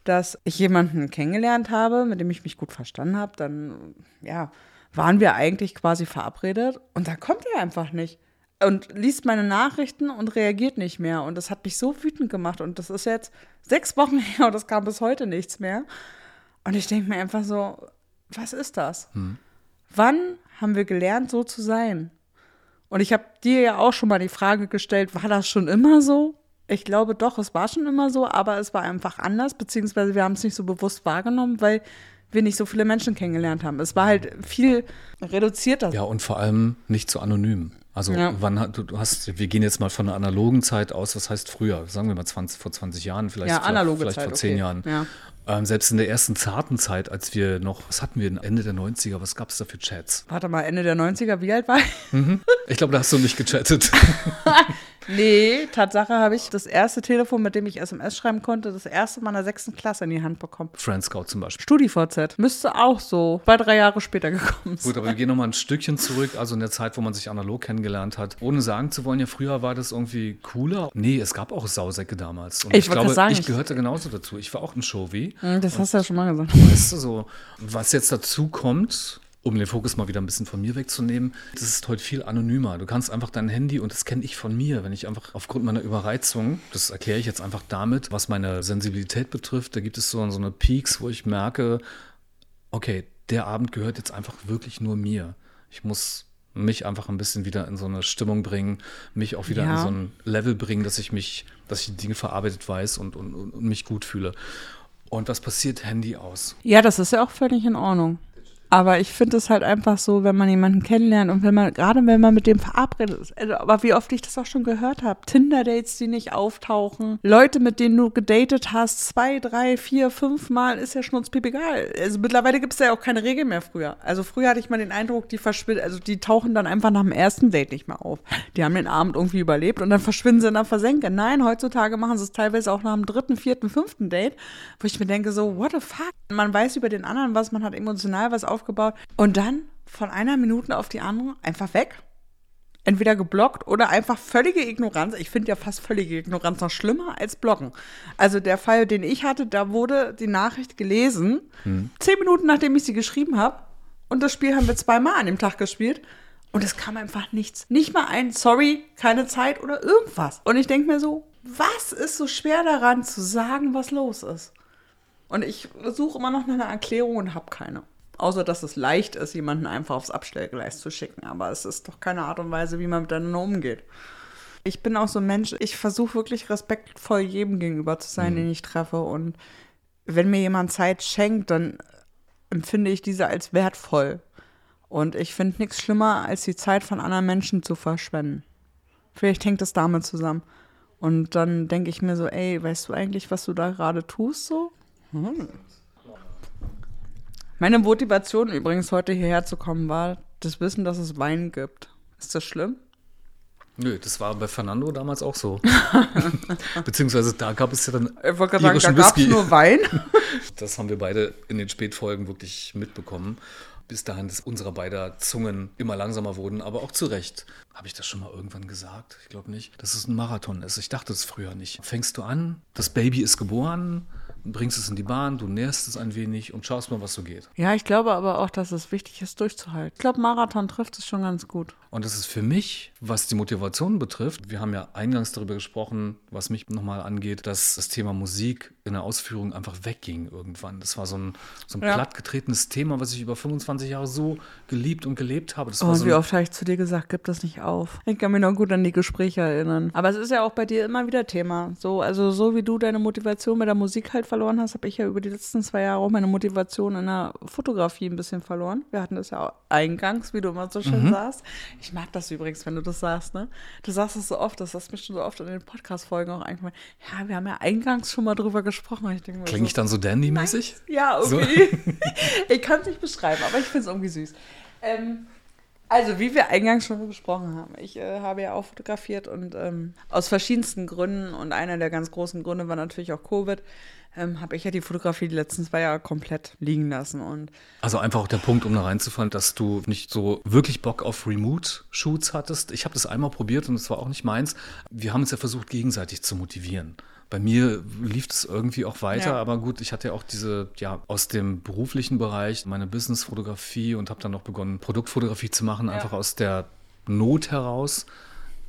dass ich jemanden kennengelernt habe, mit dem ich mich gut verstanden habe. Dann, ja, waren wir eigentlich quasi verabredet und da kommt er einfach nicht. Und liest meine Nachrichten und reagiert nicht mehr. Und das hat mich so wütend gemacht. Und das ist jetzt sechs Wochen her und es kam bis heute nichts mehr. Und ich denke mir einfach so, was ist das? Wann haben wir gelernt, so zu sein? Und ich habe dir ja auch schon mal die Frage gestellt, war das schon immer so? Ich glaube doch, es war schon immer so, aber es war einfach anders, beziehungsweise wir haben es nicht so bewusst wahrgenommen, weil wir nicht so viele Menschen kennengelernt haben. Es war halt viel reduzierter. Ja, und vor allem nicht so anonym. Also Ja. wann du, du hast, wir gehen jetzt mal von einer analogen Zeit aus, was heißt früher? Sagen wir mal 20, vor 20 Jahren, vielleicht, Ja, analoge vielleicht Zeit, vor 10 okay. Jahren. Ja. Ähm, selbst in der ersten zarten Zeit, als wir noch, was hatten wir, Ende der 90er, was gab es da für Chats? Warte mal, Ende der 90er, wie alt war ich? Ich glaube, da hast du nicht gechattet. Nee, Tatsache habe ich das erste Telefon, mit dem ich SMS schreiben konnte, das erste Mal in der sechsten Klasse in die Hand bekommen. Friend Scout zum Beispiel. StudiVZ. Müsste auch so zwei, drei Jahre später gekommen sein. Gut, aber wir gehen noch mal ein Stückchen zurück, also in der Zeit, wo man sich analog kennengelernt hat. Ohne sagen zu wollen, ja, früher war das irgendwie cooler. Nee, es gab auch Sausäcke damals. Und Ich ich, glaube, sagen, ich ich- gehörte genauso dazu. Ich war auch ein Showy. Hm, Das hast du ja schon mal gesagt. Weißt du, so, was jetzt dazu kommt, um den Fokus mal wieder ein bisschen von mir wegzunehmen, das ist heute viel anonymer. Du kannst einfach dein Handy, und das kenne ich von mir, wenn ich einfach aufgrund meiner Überreizung, das erkläre ich jetzt einfach damit, was meine Sensibilität betrifft, da gibt es so, so eine Peaks, wo ich merke, okay, der Abend gehört jetzt einfach wirklich nur mir. Ich muss mich einfach ein bisschen wieder in so eine Stimmung bringen, mich auch wieder Ja. in so ein Level bringen, dass ich mich, dass ich die Dinge verarbeitet weiß und, und, und mich gut fühle. Und was passiert? Handy aus. Ja, das ist ja auch völlig in Ordnung. Aber ich finde es halt einfach so, wenn man jemanden kennenlernt und wenn man, gerade wenn man mit dem verabredet ist, also, aber wie oft ich das auch schon gehört habe, Tinder-Dates, die nicht auftauchen, Leute, mit denen du gedatet hast, zwei, drei, vier, fünf Mal, ist ja schnurzpiep egal. Also mittlerweile gibt es ja auch keine Regel mehr früher. Also früher hatte ich mal den Eindruck, die verschwinden, also die tauchen dann einfach nach dem ersten Date nicht mehr auf. Die haben den Abend irgendwie überlebt und dann verschwinden sie in der Versenke. Nein, heutzutage machen sie es teilweise auch nach dem dritten, vierten, fünften Date, wo ich mir denke so, what the fuck? Man weiß über den anderen was, man hat emotional was aufgebaut und dann von einer Minute auf die andere einfach weg. Entweder geblockt oder einfach völlige Ignoranz. Ich finde ja fast völlige Ignoranz noch schlimmer als blocken. Also der Fall, den ich hatte, da wurde die Nachricht gelesen, hm. zehn Minuten nachdem ich sie geschrieben habe. Und das Spiel haben wir zweimal an dem Tag gespielt. Und es kam einfach nichts. Nicht mal ein Sorry, keine Zeit oder irgendwas. Und ich denke mir so, was ist so schwer daran zu sagen, was los ist? Und ich suche immer noch nach einer Erklärung und habe keine. Außer, dass es leicht ist, jemanden einfach aufs Abstellgleis zu schicken. Aber es ist doch keine Art und Weise, wie man miteinander umgeht. Ich bin auch so ein Mensch, ich versuche wirklich respektvoll jedem gegenüber zu sein, mhm. den ich treffe. Und wenn mir jemand Zeit schenkt, dann empfinde ich diese als wertvoll. Und ich finde nichts schlimmer, als die Zeit von anderen Menschen zu verschwenden. Vielleicht hängt das damit zusammen. Und dann denke ich mir so, ey, weißt du eigentlich, was du da gerade tust so? Hm. Meine Motivation übrigens heute hierher zu kommen war das Wissen, dass es Wein gibt. Ist das schlimm? Nö, das war bei Fernando damals auch so. Beziehungsweise da gab es ja dann. Ich wollte gerade sagen, da gab es nur Wein. das haben wir beide in den Spätfolgen wirklich mitbekommen bis dahin, dass unsere beider Zungen immer langsamer wurden, aber auch zu Recht. Habe ich das schon mal irgendwann gesagt? Ich glaube nicht. Dass es ein Marathon ist. Ich dachte es früher nicht. Fängst du an, das Baby ist geboren, bringst es in die Bahn, du nährst es ein wenig und schaust mal, was so geht. Ja, ich glaube aber auch, dass es wichtig ist, durchzuhalten. Ich glaube, Marathon trifft es schon ganz gut. Und das ist für mich, was die Motivation betrifft, wir haben ja eingangs darüber gesprochen, was mich nochmal angeht, dass das Thema Musik in der Ausführung einfach wegging irgendwann. Das war so ein, so ein ja. plattgetretenes Thema, was ich über 25 Jahre so geliebt und gelebt habe. Das oh, so wie oft habe ich zu dir gesagt, gib das nicht auf. Ich kann mich noch gut an die Gespräche erinnern. Aber es ist ja auch bei dir immer wieder Thema. So, also so wie du deine Motivation mit der Musik halt verloren hast, habe ich ja über die letzten zwei Jahre auch meine Motivation in der Fotografie ein bisschen verloren. Wir hatten das ja auch eingangs, wie du immer so schön mhm. sagst. Ich mag das übrigens, wenn du das sagst, ne? Du sagst es so oft, das hast mich schon so oft in den Podcast-Folgen auch eingefallen. Ja, wir haben ja eingangs schon mal drüber gesprochen. Ich Klinge so, ich dann so Dandy-mäßig? Ja, irgendwie. So? ich kann es nicht beschreiben, aber ich finde es irgendwie süß. Ähm, also, wie wir eingangs schon besprochen haben, ich äh, habe ja auch fotografiert und ähm, aus verschiedensten Gründen und einer der ganz großen Gründe war natürlich auch Covid ähm, habe ich ja die Fotografie die letzten zwei Jahre komplett liegen lassen. Und also einfach auch der Punkt, um da reinzufallen, dass du nicht so wirklich Bock auf Remote-Shoots hattest. Ich habe das einmal probiert und es war auch nicht meins. Wir haben uns ja versucht, gegenseitig zu motivieren. Bei mir lief es irgendwie auch weiter, ja. aber gut, ich hatte ja auch diese, ja, aus dem beruflichen Bereich meine Business-Fotografie und habe dann noch begonnen, Produktfotografie zu machen, ja. einfach aus der Not heraus,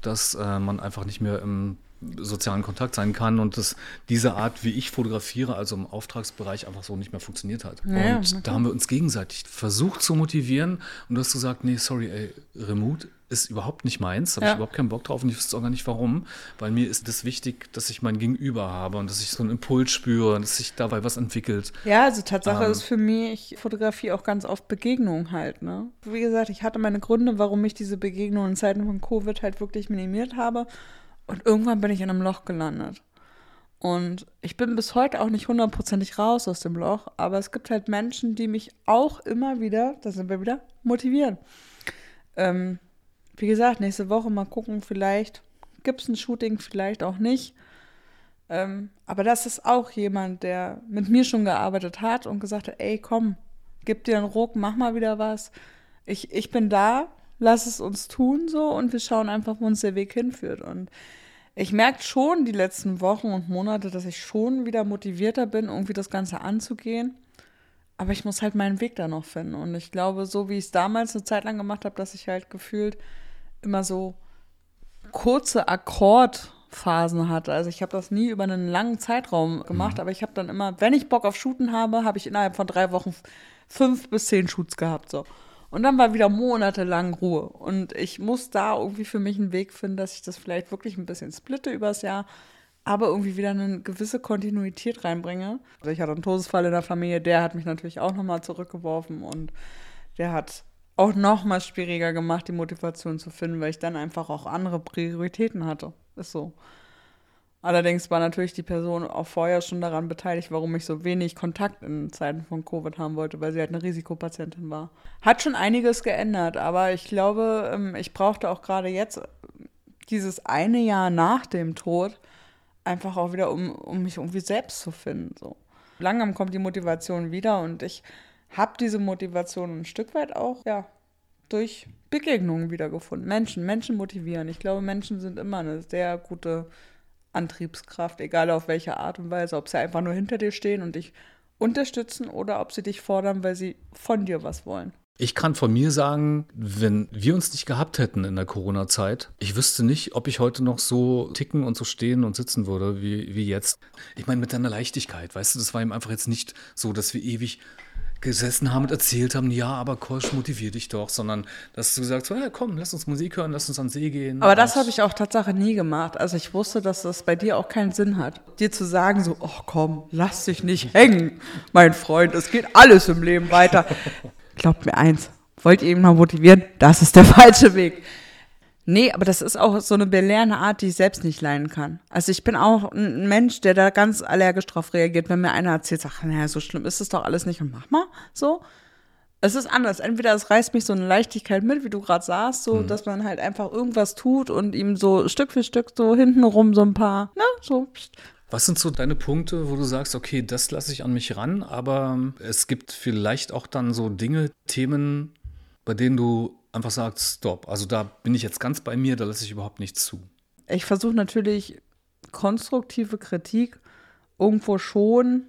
dass äh, man einfach nicht mehr im sozialen Kontakt sein kann und dass diese Art, wie ich fotografiere, also im Auftragsbereich einfach so nicht mehr funktioniert hat. Ja, und da haben wir uns gegenseitig versucht zu motivieren und du hast gesagt, nee, sorry, ey, Remote ist überhaupt nicht meins, habe ja. ich überhaupt keinen Bock drauf und ich wüsste auch gar nicht warum, weil mir ist das wichtig, dass ich mein Gegenüber habe und dass ich so einen Impuls spüre und dass sich dabei was entwickelt. Ja, also Tatsache ähm, ist für mich Fotografie auch ganz oft Begegnung halt, ne? Wie gesagt, ich hatte meine Gründe, warum ich diese Begegnungen in Zeiten von Covid halt wirklich minimiert habe und irgendwann bin ich in einem Loch gelandet. Und ich bin bis heute auch nicht hundertprozentig raus aus dem Loch, aber es gibt halt Menschen, die mich auch immer wieder, da sind wir wieder, motivieren. Ähm, wie gesagt, nächste Woche mal gucken, vielleicht gibt es ein Shooting, vielleicht auch nicht. Ähm, aber das ist auch jemand, der mit mir schon gearbeitet hat und gesagt hat, ey, komm, gib dir einen Ruck, mach mal wieder was. Ich, ich bin da, lass es uns tun so und wir schauen einfach, wo uns der Weg hinführt. Und ich merke schon die letzten Wochen und Monate, dass ich schon wieder motivierter bin, irgendwie das Ganze anzugehen. Aber ich muss halt meinen Weg da noch finden. Und ich glaube, so wie ich es damals eine Zeit lang gemacht habe, dass ich halt gefühlt immer so kurze Akkordphasen hatte. Also ich habe das nie über einen langen Zeitraum gemacht, mhm. aber ich habe dann immer, wenn ich Bock auf Shooten habe, habe ich innerhalb von drei Wochen fünf bis zehn Shoots gehabt. So. Und dann war wieder monatelang Ruhe. Und ich muss da irgendwie für mich einen Weg finden, dass ich das vielleicht wirklich ein bisschen splitte übers Jahr. aber irgendwie wieder eine gewisse Kontinuität reinbringe. Also ich hatte einen Todesfall in der Familie, der hat mich natürlich auch nochmal zurückgeworfen und der hat auch nochmal schwieriger gemacht, die Motivation zu finden, weil ich dann einfach auch andere Prioritäten hatte. Ist so. Allerdings war natürlich die Person auch vorher schon daran beteiligt, warum ich so wenig Kontakt in Zeiten von Covid haben wollte, weil sie halt eine Risikopatientin war. Hat schon einiges geändert, aber ich glaube, ähm, ich brauchte auch gerade jetzt dieses eine Jahr nach dem Tod einfach auch wieder, um, um mich irgendwie selbst zu finden. So. Langsam kommt die Motivation wieder und ich habe diese Motivation ein Stück weit auch, ja, durch Begegnungen wiedergefunden. Menschen, Menschen motivieren. Ich glaube, Menschen sind immer eine sehr gute Antriebskraft, egal auf welche Art und Weise, ob sie einfach nur hinter dir stehen und dich unterstützen oder ob sie dich fordern, weil sie von dir was wollen. Ich kann von mir sagen, wenn wir uns nicht gehabt hätten in der Corona-Zeit, ich wüsste nicht, ob ich heute noch so ticken und so stehen und sitzen würde wie, wie jetzt. Ich meine, mit deiner Leichtigkeit, weißt du, das war ihm einfach jetzt nicht so, dass wir ewig gesessen haben und erzählt haben, ja, aber Kolsch motiviert dich doch, sondern dass du gesagt hast, ja, komm, lass uns Musik hören, lass uns an den See gehen. Aber das habe ich auch tatsächlich nie gemacht. Also ich wusste, dass das bei dir auch keinen Sinn hat. Dir zu sagen so, oh komm, lass dich nicht hängen, mein Freund, es geht alles im Leben weiter. Glaubt mir eins, wollt ihr ihn mal motivieren? Das ist der falsche Weg. Nee, aber das ist auch so eine belehrende Art, die ich selbst nicht leiden kann. Also ich bin auch ein Mensch, der da ganz allergisch drauf reagiert, wenn mir einer erzählt, sagt, naja, so schlimm ist es doch alles nicht und mach mal so. Es ist anders. Entweder es reißt mich so eine Leichtigkeit mit, wie du gerade sagst, so, mhm. dass man halt einfach irgendwas tut und ihm so Stück für Stück so hintenrum so ein paar, ne, so. Was sind so deine Punkte, wo du sagst, okay, das lasse ich an mich ran, aber es gibt vielleicht auch dann so Dinge, Themen, bei denen du einfach sagt, stopp. Also da bin ich jetzt ganz bei mir, da lasse ich überhaupt nichts zu. Ich versuche natürlich konstruktive Kritik irgendwo schon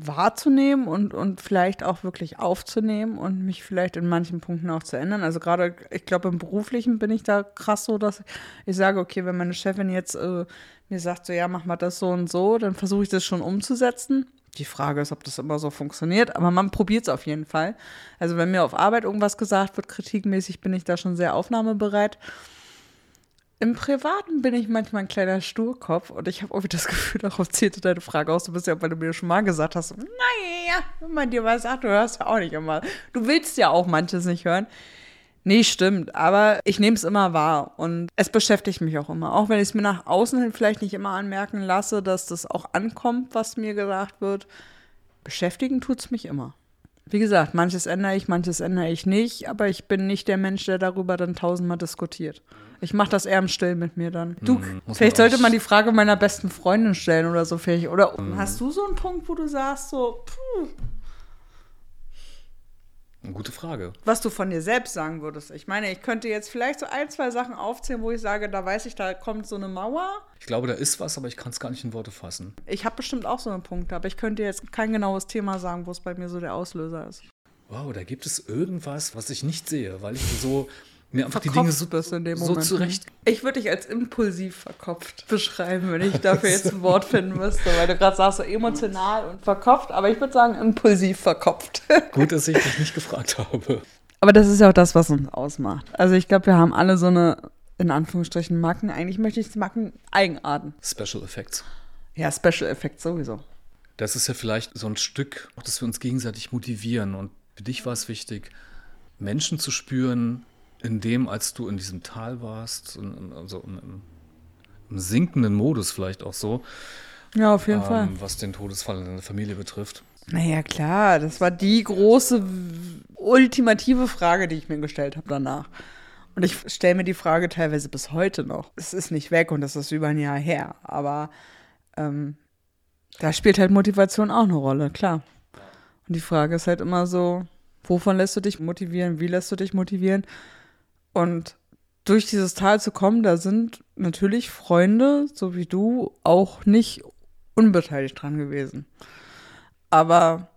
wahrzunehmen und, und vielleicht auch wirklich aufzunehmen und mich vielleicht in manchen Punkten auch zu ändern. Also gerade, ich glaube, im Beruflichen bin ich da krass so, dass ich sage, okay, wenn meine Chefin jetzt äh, mir sagt, so ja, mach mal das so und so, dann versuche ich das schon umzusetzen. Die Frage ist, ob das immer so funktioniert, aber man probiert es auf jeden Fall. Also wenn mir auf Arbeit irgendwas gesagt wird, kritikmäßig, bin ich da schon sehr aufnahmebereit. Im Privaten bin ich manchmal ein kleiner Sturkopf und ich habe irgendwie das Gefühl, darauf zählte deine Frage aus. Du bist ja, weil du mir schon mal gesagt hast, naja, wenn man dir was sagt, du hörst ja auch nicht immer. Du willst ja auch manches nicht hören. Nee, stimmt. Aber ich nehme es immer wahr und es beschäftigt mich auch immer. Auch wenn ich es mir nach außen hin vielleicht nicht immer anmerken lasse, dass das auch ankommt, was mir gesagt wird. Beschäftigen tut es mich immer. Wie gesagt, manches ändere ich, manches ändere ich nicht, aber ich bin nicht der Mensch, der darüber dann tausendmal diskutiert. Ich mache das eher im Stillen mit mir dann. Du, hm, vielleicht sollte man die Frage meiner besten Freundin stellen oder so. Vielleicht, oder hm. hast du so einen Punkt, wo du sagst, so, puh, gute Frage. Was du von dir selbst sagen würdest. Ich meine, ich könnte jetzt vielleicht so ein, zwei Sachen aufzählen, wo ich sage, da weiß ich, da kommt so eine Mauer. Ich glaube, da ist was, aber ich kann es gar nicht in Worte fassen. Ich habe bestimmt auch so einen Punkt, aber ich könnte jetzt kein genaues Thema sagen, wo es bei mir so der Auslöser ist. Wow, da gibt es irgendwas, was ich nicht sehe, weil ich so mir einfach die Dinge so, so zurecht. Ich würde dich als impulsiv verkopft beschreiben, wenn ich dafür jetzt ein Wort finden müsste, weil du gerade sagst, so emotional und verkopft, aber ich würde sagen impulsiv verkopft. Gut, dass ich dich nicht gefragt habe. Aber das ist ja auch das, was uns ausmacht. Also ich glaube, wir haben alle so eine, in Anführungsstrichen, Macken. Eigentlich möchte ich es Macken Eigenarten. Special Effects. Ja, Special Effects sowieso. Das ist ja vielleicht so ein Stück, dass wir uns gegenseitig motivieren. Und für dich war es wichtig, Menschen zu spüren, in dem, als du in diesem Tal warst, also im, im sinkenden Modus vielleicht auch so. Ja, auf jeden ähm, Fall. Was den Todesfall in deiner Familie betrifft. Naja, klar, das war die große, ultimative Frage, die ich mir gestellt habe danach. Und ich stelle mir die Frage teilweise bis heute noch. Es ist nicht weg und das ist über ein Jahr her, aber ähm, da spielt halt Motivation auch eine Rolle, klar. Und die Frage ist halt immer so, wovon lässt du dich motivieren, wie lässt du dich motivieren? Und durch dieses Tal zu kommen, da sind natürlich Freunde, so wie du, auch nicht unbeteiligt dran gewesen. Aber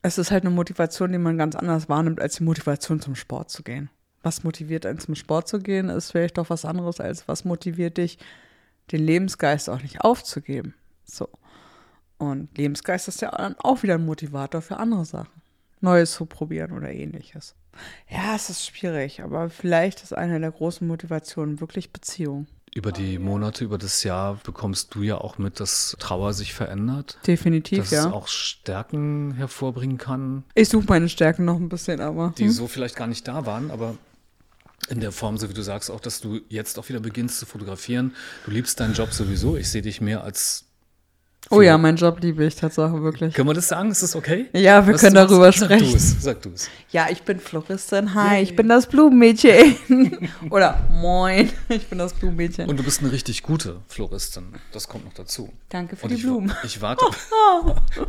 es ist halt eine Motivation, die man ganz anders wahrnimmt, als die Motivation zum Sport zu gehen. Was motiviert einen zum Sport zu gehen, ist vielleicht doch was anderes, als was motiviert dich, den Lebensgeist auch nicht aufzugeben. So. Und Lebensgeist ist ja auch wieder ein Motivator für andere Sachen. Neues zu probieren oder ähnliches. Ja, es ist schwierig, aber vielleicht ist eine der großen Motivationen wirklich Beziehung. Über die Monate, über das Jahr bekommst du ja auch mit, dass Trauer sich verändert. Definitiv, dass ja. es auch Stärken hervorbringen kann, Ich suche meine Stärken noch ein bisschen, aber. die hm? so vielleicht gar nicht da waren, aber in der Form, so wie du sagst, auch, dass du jetzt auch wieder beginnst zu fotografieren. Du liebst deinen Job sowieso. Ich sehe dich mehr als. Oh ja, meinen Job liebe ich Tatsache wirklich. Können wir das sagen? Ist das okay? Ja, wir Was können darüber Sag sprechen. Du es, sag du es. Ja, ich bin Floristin. Hi, ich bin das Blumenmädchen. Oder moin, ich bin das Blumenmädchen. Und du bist eine richtig gute Floristin. Das kommt noch dazu. Danke für Und die ich, Blumen. Ich warte. Oh.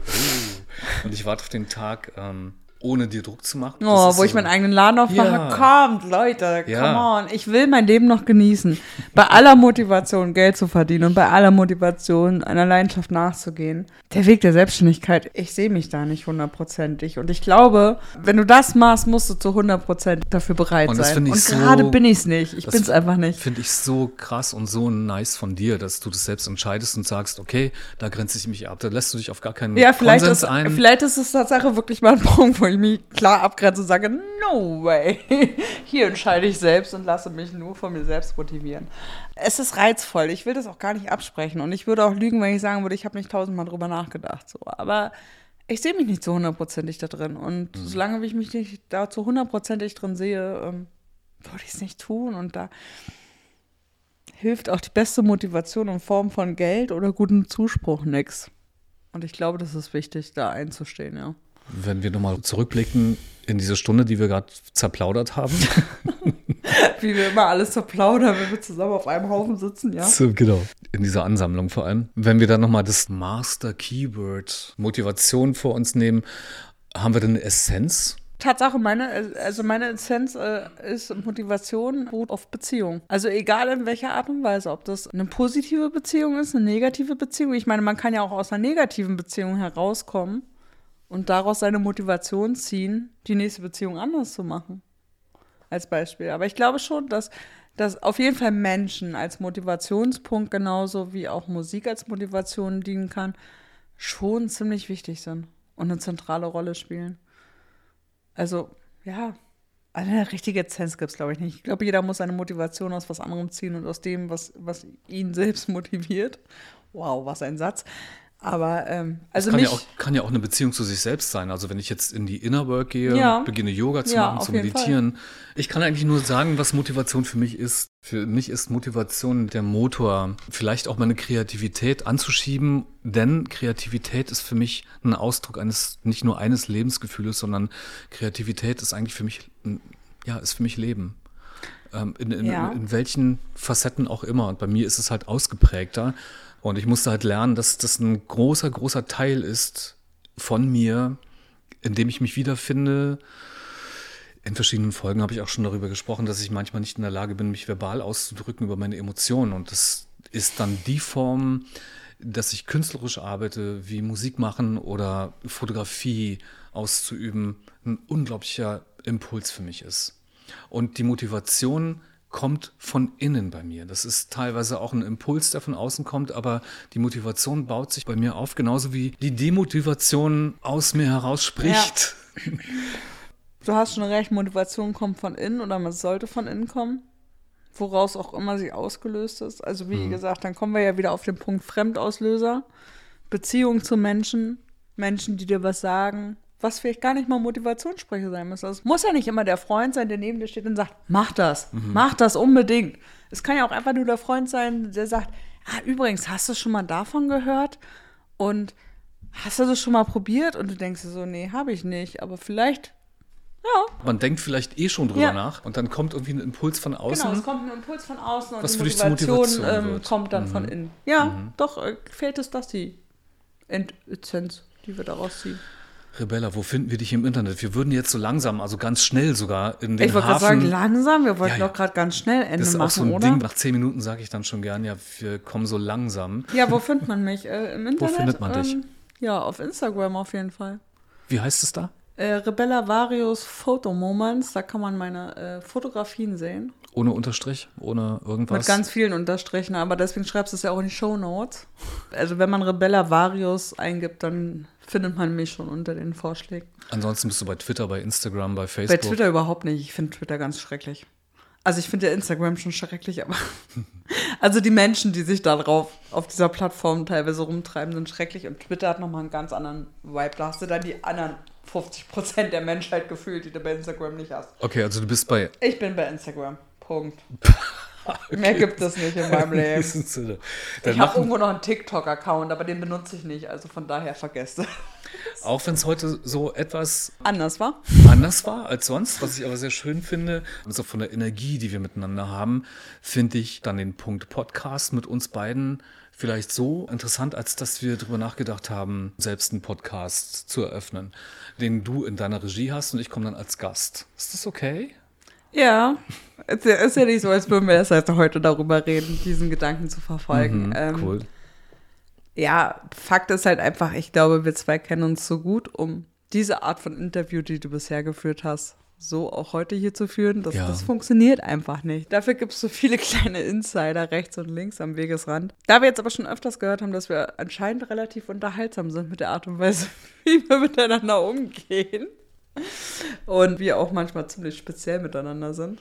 Und ich warte auf den Tag, ähm, ohne dir Druck zu machen. Oh, wo so ich meinen eigenen Laden aufmache. Ja. Kommt, Leute, Ja. come on. Ich will mein Leben noch genießen. Bei aller Motivation, Geld zu verdienen und bei aller Motivation, einer Leidenschaft nachzugehen. Der Weg der Selbstständigkeit, ich sehe mich da nicht hundertprozentig. Und ich glaube, wenn du das machst, musst du zu hundertprozentig dafür bereit Und das sein. Und so- gerade bin ich es nicht. Ich Das bin es einfach nicht. Finde ich so krass und so nice von dir, dass du das selbst entscheidest und sagst, okay, da grenze ich mich ab. Da lässt du dich auf gar keinen Ja, vielleicht Konsens ist, ein. vielleicht ist es Tatsache wirklich mal ein Punkt, wo ich mich klar abgrenze und sage, no way. Hier entscheide ich selbst und lasse mich nur von mir selbst motivieren. Es ist reizvoll. Ich will das auch gar nicht absprechen. Und ich würde auch lügen, wenn ich sagen würde, ich habe nicht tausendmal drüber nachgedacht. So. Aber ich sehe mich nicht so hundertprozentig da drin. Und Mhm. solange ich mich nicht da zu hundertprozentig drin sehe, ähm, würde ich es nicht tun. Und da hilft auch die beste Motivation in Form von Geld oder guten Zuspruch nix. Und ich glaube, das ist wichtig, da einzustehen, ja. Wenn wir nochmal zurückblicken in diese Stunde, die wir gerade zerplaudert haben. Wie wir immer alles zerplaudern, wenn wir zusammen auf einem Haufen sitzen, ja. So, genau. In dieser Ansammlung vor allem. Wenn wir dann nochmal das Master Keyword Motivation vor uns nehmen, haben wir denn eine Essenz? Tatsache, meine, also meine Essenz äh, ist Motivation beruht auf Beziehung. Also egal in welcher Art und Weise, ob das eine positive Beziehung ist, eine negative Beziehung. Ich meine, man kann ja auch aus einer negativen Beziehung herauskommen und daraus seine Motivation ziehen, die nächste Beziehung anders zu machen. Als Beispiel. Aber ich glaube schon, dass, dass auf jeden Fall Menschen als Motivationspunkt genauso wie auch Musik als Motivation dienen kann, schon ziemlich wichtig sind und eine zentrale Rolle spielen. Also, ja, eine richtige Essenz gibt es, glaube ich, nicht. Ich glaube, jeder muss seine Motivation aus was anderem ziehen und aus dem, was, was ihn selbst motiviert. Wow, was ein Satz. Aber, ähm, also kann, mich, ja auch, kann ja auch eine Beziehung zu sich selbst sein. Also wenn ich jetzt in die Inner Work gehe, Ja. beginne Yoga zu Ja, machen, zu meditieren. Ich kann eigentlich nur sagen, was Motivation für mich ist. Für mich ist Motivation der Motor, vielleicht auch meine Kreativität anzuschieben, denn Kreativität ist für mich ein Ausdruck eines, nicht nur eines Lebensgefühles, sondern Kreativität ist eigentlich für mich, ja, ist für mich Leben. Ähm, in, in, Ja. in welchen Facetten auch immer. Und bei mir ist es halt ausgeprägter. Und ich musste halt lernen, dass das ein großer, großer Teil ist von mir, in dem ich mich wiederfinde. In verschiedenen Folgen habe ich auch schon darüber gesprochen, dass ich manchmal nicht in der Lage bin, mich verbal auszudrücken über meine Emotionen. Und das ist dann die Form, dass ich künstlerisch arbeite, wie Musik machen oder Fotografie auszuüben, ein unglaublicher Impuls für mich ist. Und die Motivation kommt von innen bei mir. Das ist teilweise auch ein Impuls, der von außen kommt, aber die Motivation baut sich bei mir auf, genauso wie die Demotivation aus mir heraus spricht. du hast schon recht, Motivation kommt von innen oder man sollte von innen kommen. Woraus auch immer sie ausgelöst ist. Also wie gesagt, dann kommen wir ja wieder auf den Punkt Fremdauslöser. Beziehung zu Menschen, Menschen, die dir was sagen, was vielleicht gar nicht mal Motivationssprecher sein muss. Also es muss ja nicht immer der Freund sein, der neben dir steht und sagt, mach das, mach das unbedingt. Es kann ja auch einfach nur der Freund sein, der sagt, ah, übrigens, hast du schon mal davon gehört? Und hast du das schon mal probiert? Und du denkst dir so, nee, habe ich nicht. Aber vielleicht, ja, Man denkt vielleicht eh schon drüber Ja. nach und dann kommt irgendwie ein Impuls von außen. Genau, es kommt ein Impuls von außen und Was die Motivation, Motivation ähm, kommt dann von innen. Ja, doch, äh, fehlt es das die Essenz, die wir daraus ziehen. Rebella, wo finden wir dich im Internet? Wir würden jetzt so langsam, also ganz schnell sogar in den ich wollte gerade Hafen. sagen, langsam, wir wollten Ja, ja. doch gerade ganz schnell Ende das ist auch machen, so ein oder? Ding. Nach zehn Minuten sage ich dann schon gern, ja, wir kommen so langsam. Ja, wo findet man mich? Äh, Im Internet? findet man dich? Ähm, ja, auf Instagram auf jeden Fall. Wie heißt es da? Äh, Rebella Varios Photo Moments, da kann man meine äh, Fotografien sehen. Ohne Unterstrich, ohne irgendwas. Mit ganz vielen Unterstrichen, aber deswegen schreibst du es ja auch in die Show Notes. Also wenn man Rebella Varios eingibt, dann findet man mich schon unter den Vorschlägen. Ansonsten bist du bei Twitter, bei Instagram, bei Facebook. Bei Twitter überhaupt nicht. Ich finde Twitter ganz schrecklich. Also ich finde ja Instagram schon schrecklich, aber also die Menschen, die sich da drauf auf dieser Plattform teilweise rumtreiben, sind schrecklich und Twitter hat nochmal einen ganz anderen Vibe. Da hast du dann die anderen 50 Prozent der Menschheit gefühlt, die du bei Instagram nicht hast. Okay, also du bist bei. Ich bin bei Instagram. Punkt. Okay. Mehr gibt es nicht in meinem Leben. ich habe irgendwo noch einen TikTok-Account, aber den benutze ich nicht, also von daher vergesst es. Auch wenn es heute so etwas anders war. Anders war als sonst, was ich aber sehr schön finde. Also von der Energie, die wir miteinander haben, finde ich dann den Punkt Podcast mit uns beiden vielleicht so interessant, als dass wir darüber nachgedacht haben, selbst einen Podcast zu eröffnen, den du in deiner Regie hast und ich komme dann als Gast. Ist das okay? Ja, es ist ja nicht so, als würden wir erst also heute darüber reden, diesen Gedanken zu verfolgen. Mhm, ähm, cool. Ja, Fakt ist halt einfach, ich glaube, wir zwei kennen uns so gut, um diese Art von Interview, die du bisher geführt hast, so auch heute hier zu führen. Das, ja. das funktioniert einfach nicht. Dafür gibt es so viele kleine Insider rechts und links am Wegesrand. Da wir jetzt aber schon öfters gehört haben, dass wir anscheinend relativ unterhaltsam sind mit der Art und Weise, wie wir miteinander umgehen und wir auch manchmal ziemlich speziell miteinander sind.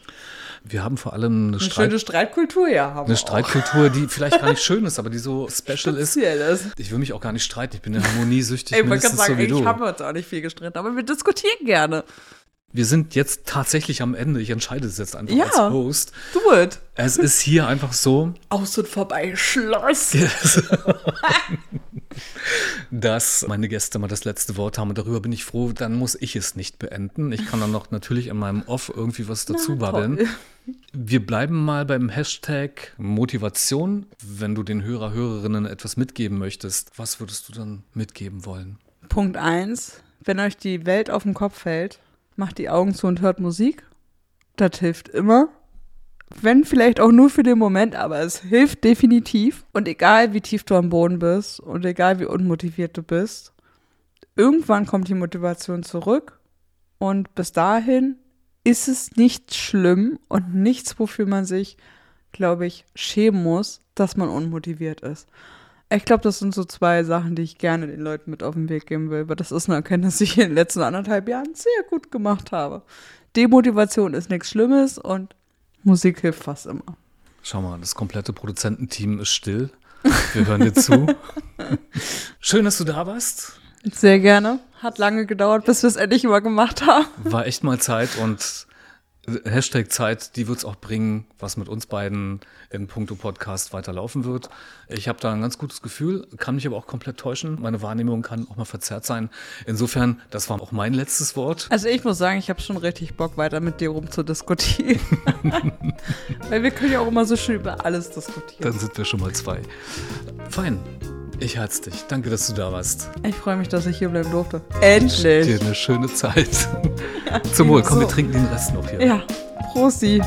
Wir haben vor allem eine, eine Streit schöne Streitkultur, ja. Haben eine Streitkultur, die vielleicht gar nicht schön ist, aber die so special ist. ist. Ich will mich auch gar nicht streiten, ich bin ja harmoniesüchtig. ich wollte gerade sagen, so ich habe uns auch nicht viel gestritten, aber wir diskutieren gerne. Wir sind jetzt tatsächlich am Ende. Ich entscheide es jetzt einfach ja, als Host. Do it. Es ist hier einfach so. Aus und vorbei, Schloss. dass meine Gäste mal das letzte Wort haben und darüber bin ich froh, dann muss ich es nicht beenden. Ich kann dann noch natürlich in meinem Off irgendwie was dazu babbeln. Wir bleiben mal beim Hashtag Motivation. Wenn du den Hörer, Hörerinnen etwas mitgeben möchtest, was würdest du dann mitgeben wollen? Punkt 1. Wenn euch die Welt auf den Kopf fällt, macht die Augen zu und hört Musik. Das hilft immer wenn vielleicht auch nur für den Moment, aber es hilft definitiv. Und egal wie tief du am Boden bist und egal wie unmotiviert du bist, irgendwann kommt die Motivation zurück und bis dahin ist es nicht schlimm und nichts, wofür man sich, glaube ich, schämen muss, dass man unmotiviert ist. Ich glaube, das sind so zwei Sachen, die ich gerne den Leuten mit auf den Weg geben will, weil das ist eine Erkenntnis, die ich in den letzten anderthalb Jahren sehr gut gemacht habe. Demotivation ist nichts Schlimmes und Musik hilft fast immer. Schau mal, das komplette Produzententeam ist still. Wir hören dir zu. Schön, dass du da warst. Sehr gerne. Hat lange gedauert, bis wir es endlich mal gemacht haben. War echt mal Zeit und Hashtag Zeit, die wird es auch bringen, was mit uns beiden im Punkto Podcast weiterlaufen wird. Ich habe da ein ganz gutes Gefühl, kann mich aber auch komplett täuschen. Meine Wahrnehmung kann auch mal verzerrt sein. Insofern, das war auch mein letztes Wort. Also ich muss sagen, ich habe schon richtig Bock, weiter mit dir rumzudiskutieren. Weil wir können ja auch immer so schön über alles diskutieren. Dann sind wir schon mal zwei. Fein. Ich herz dich. Danke, dass du da warst. Ich freue mich, dass ich hier bleiben durfte. Endlich. Dir eine schöne Zeit. Ja, Zum Wohl. Komm, so. wir trinken den Rest noch hier. Ja. Prosti.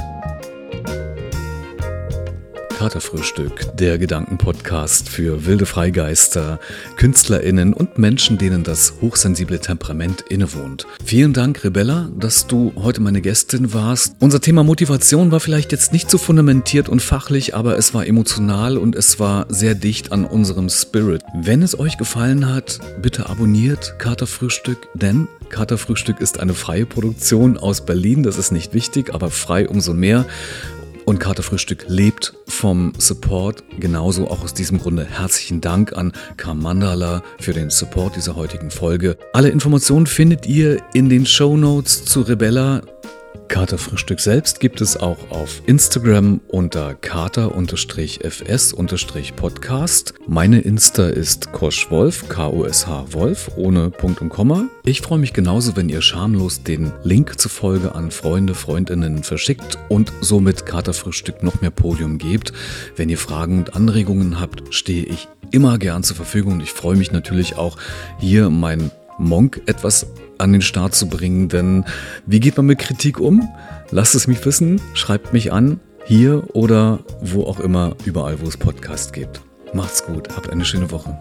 Katerfrühstück, der Gedankenpodcast für wilde Freigeister, KünstlerInnen und Menschen, denen das hochsensible Temperament innewohnt. Vielen Dank, Rebella, dass du heute meine Gästin warst. Unser Thema Motivation war vielleicht jetzt nicht so fundamentiert und fachlich, aber es war emotional und es war sehr dicht an unserem Spirit. Wenn es euch gefallen hat, bitte abonniert Katerfrühstück, denn Katerfrühstück ist eine freie Produktion aus Berlin. Das ist nicht wichtig, aber frei umso mehr. Und Katerfrühstück lebt vom Support. Genauso auch aus diesem Grunde herzlichen Dank an Kamandala für den Support dieser heutigen Folge. Alle Informationen findet ihr in den Show Notes zu Rebella. Katerfrühstück selbst gibt es auch auf Instagram unter kater-fs-podcast. Meine Insta ist koschwolf, K-O-S-H Wolf, ohne Punkt und Komma. Ich freue mich genauso, wenn ihr schamlos den Link zur Folge an Freunde, Freundinnen verschickt und somit Katerfrühstück noch mehr Podium gebt. Wenn ihr Fragen und Anregungen habt, stehe ich immer gern zur Verfügung. Ich freue mich natürlich auch, hier mein Monk etwas an den Start zu bringen. Denn wie geht man mit Kritik um? Lasst es mich wissen, schreibt mich an, hier oder wo auch immer, überall, wo es Podcasts gibt. Macht's gut, habt eine schöne Woche.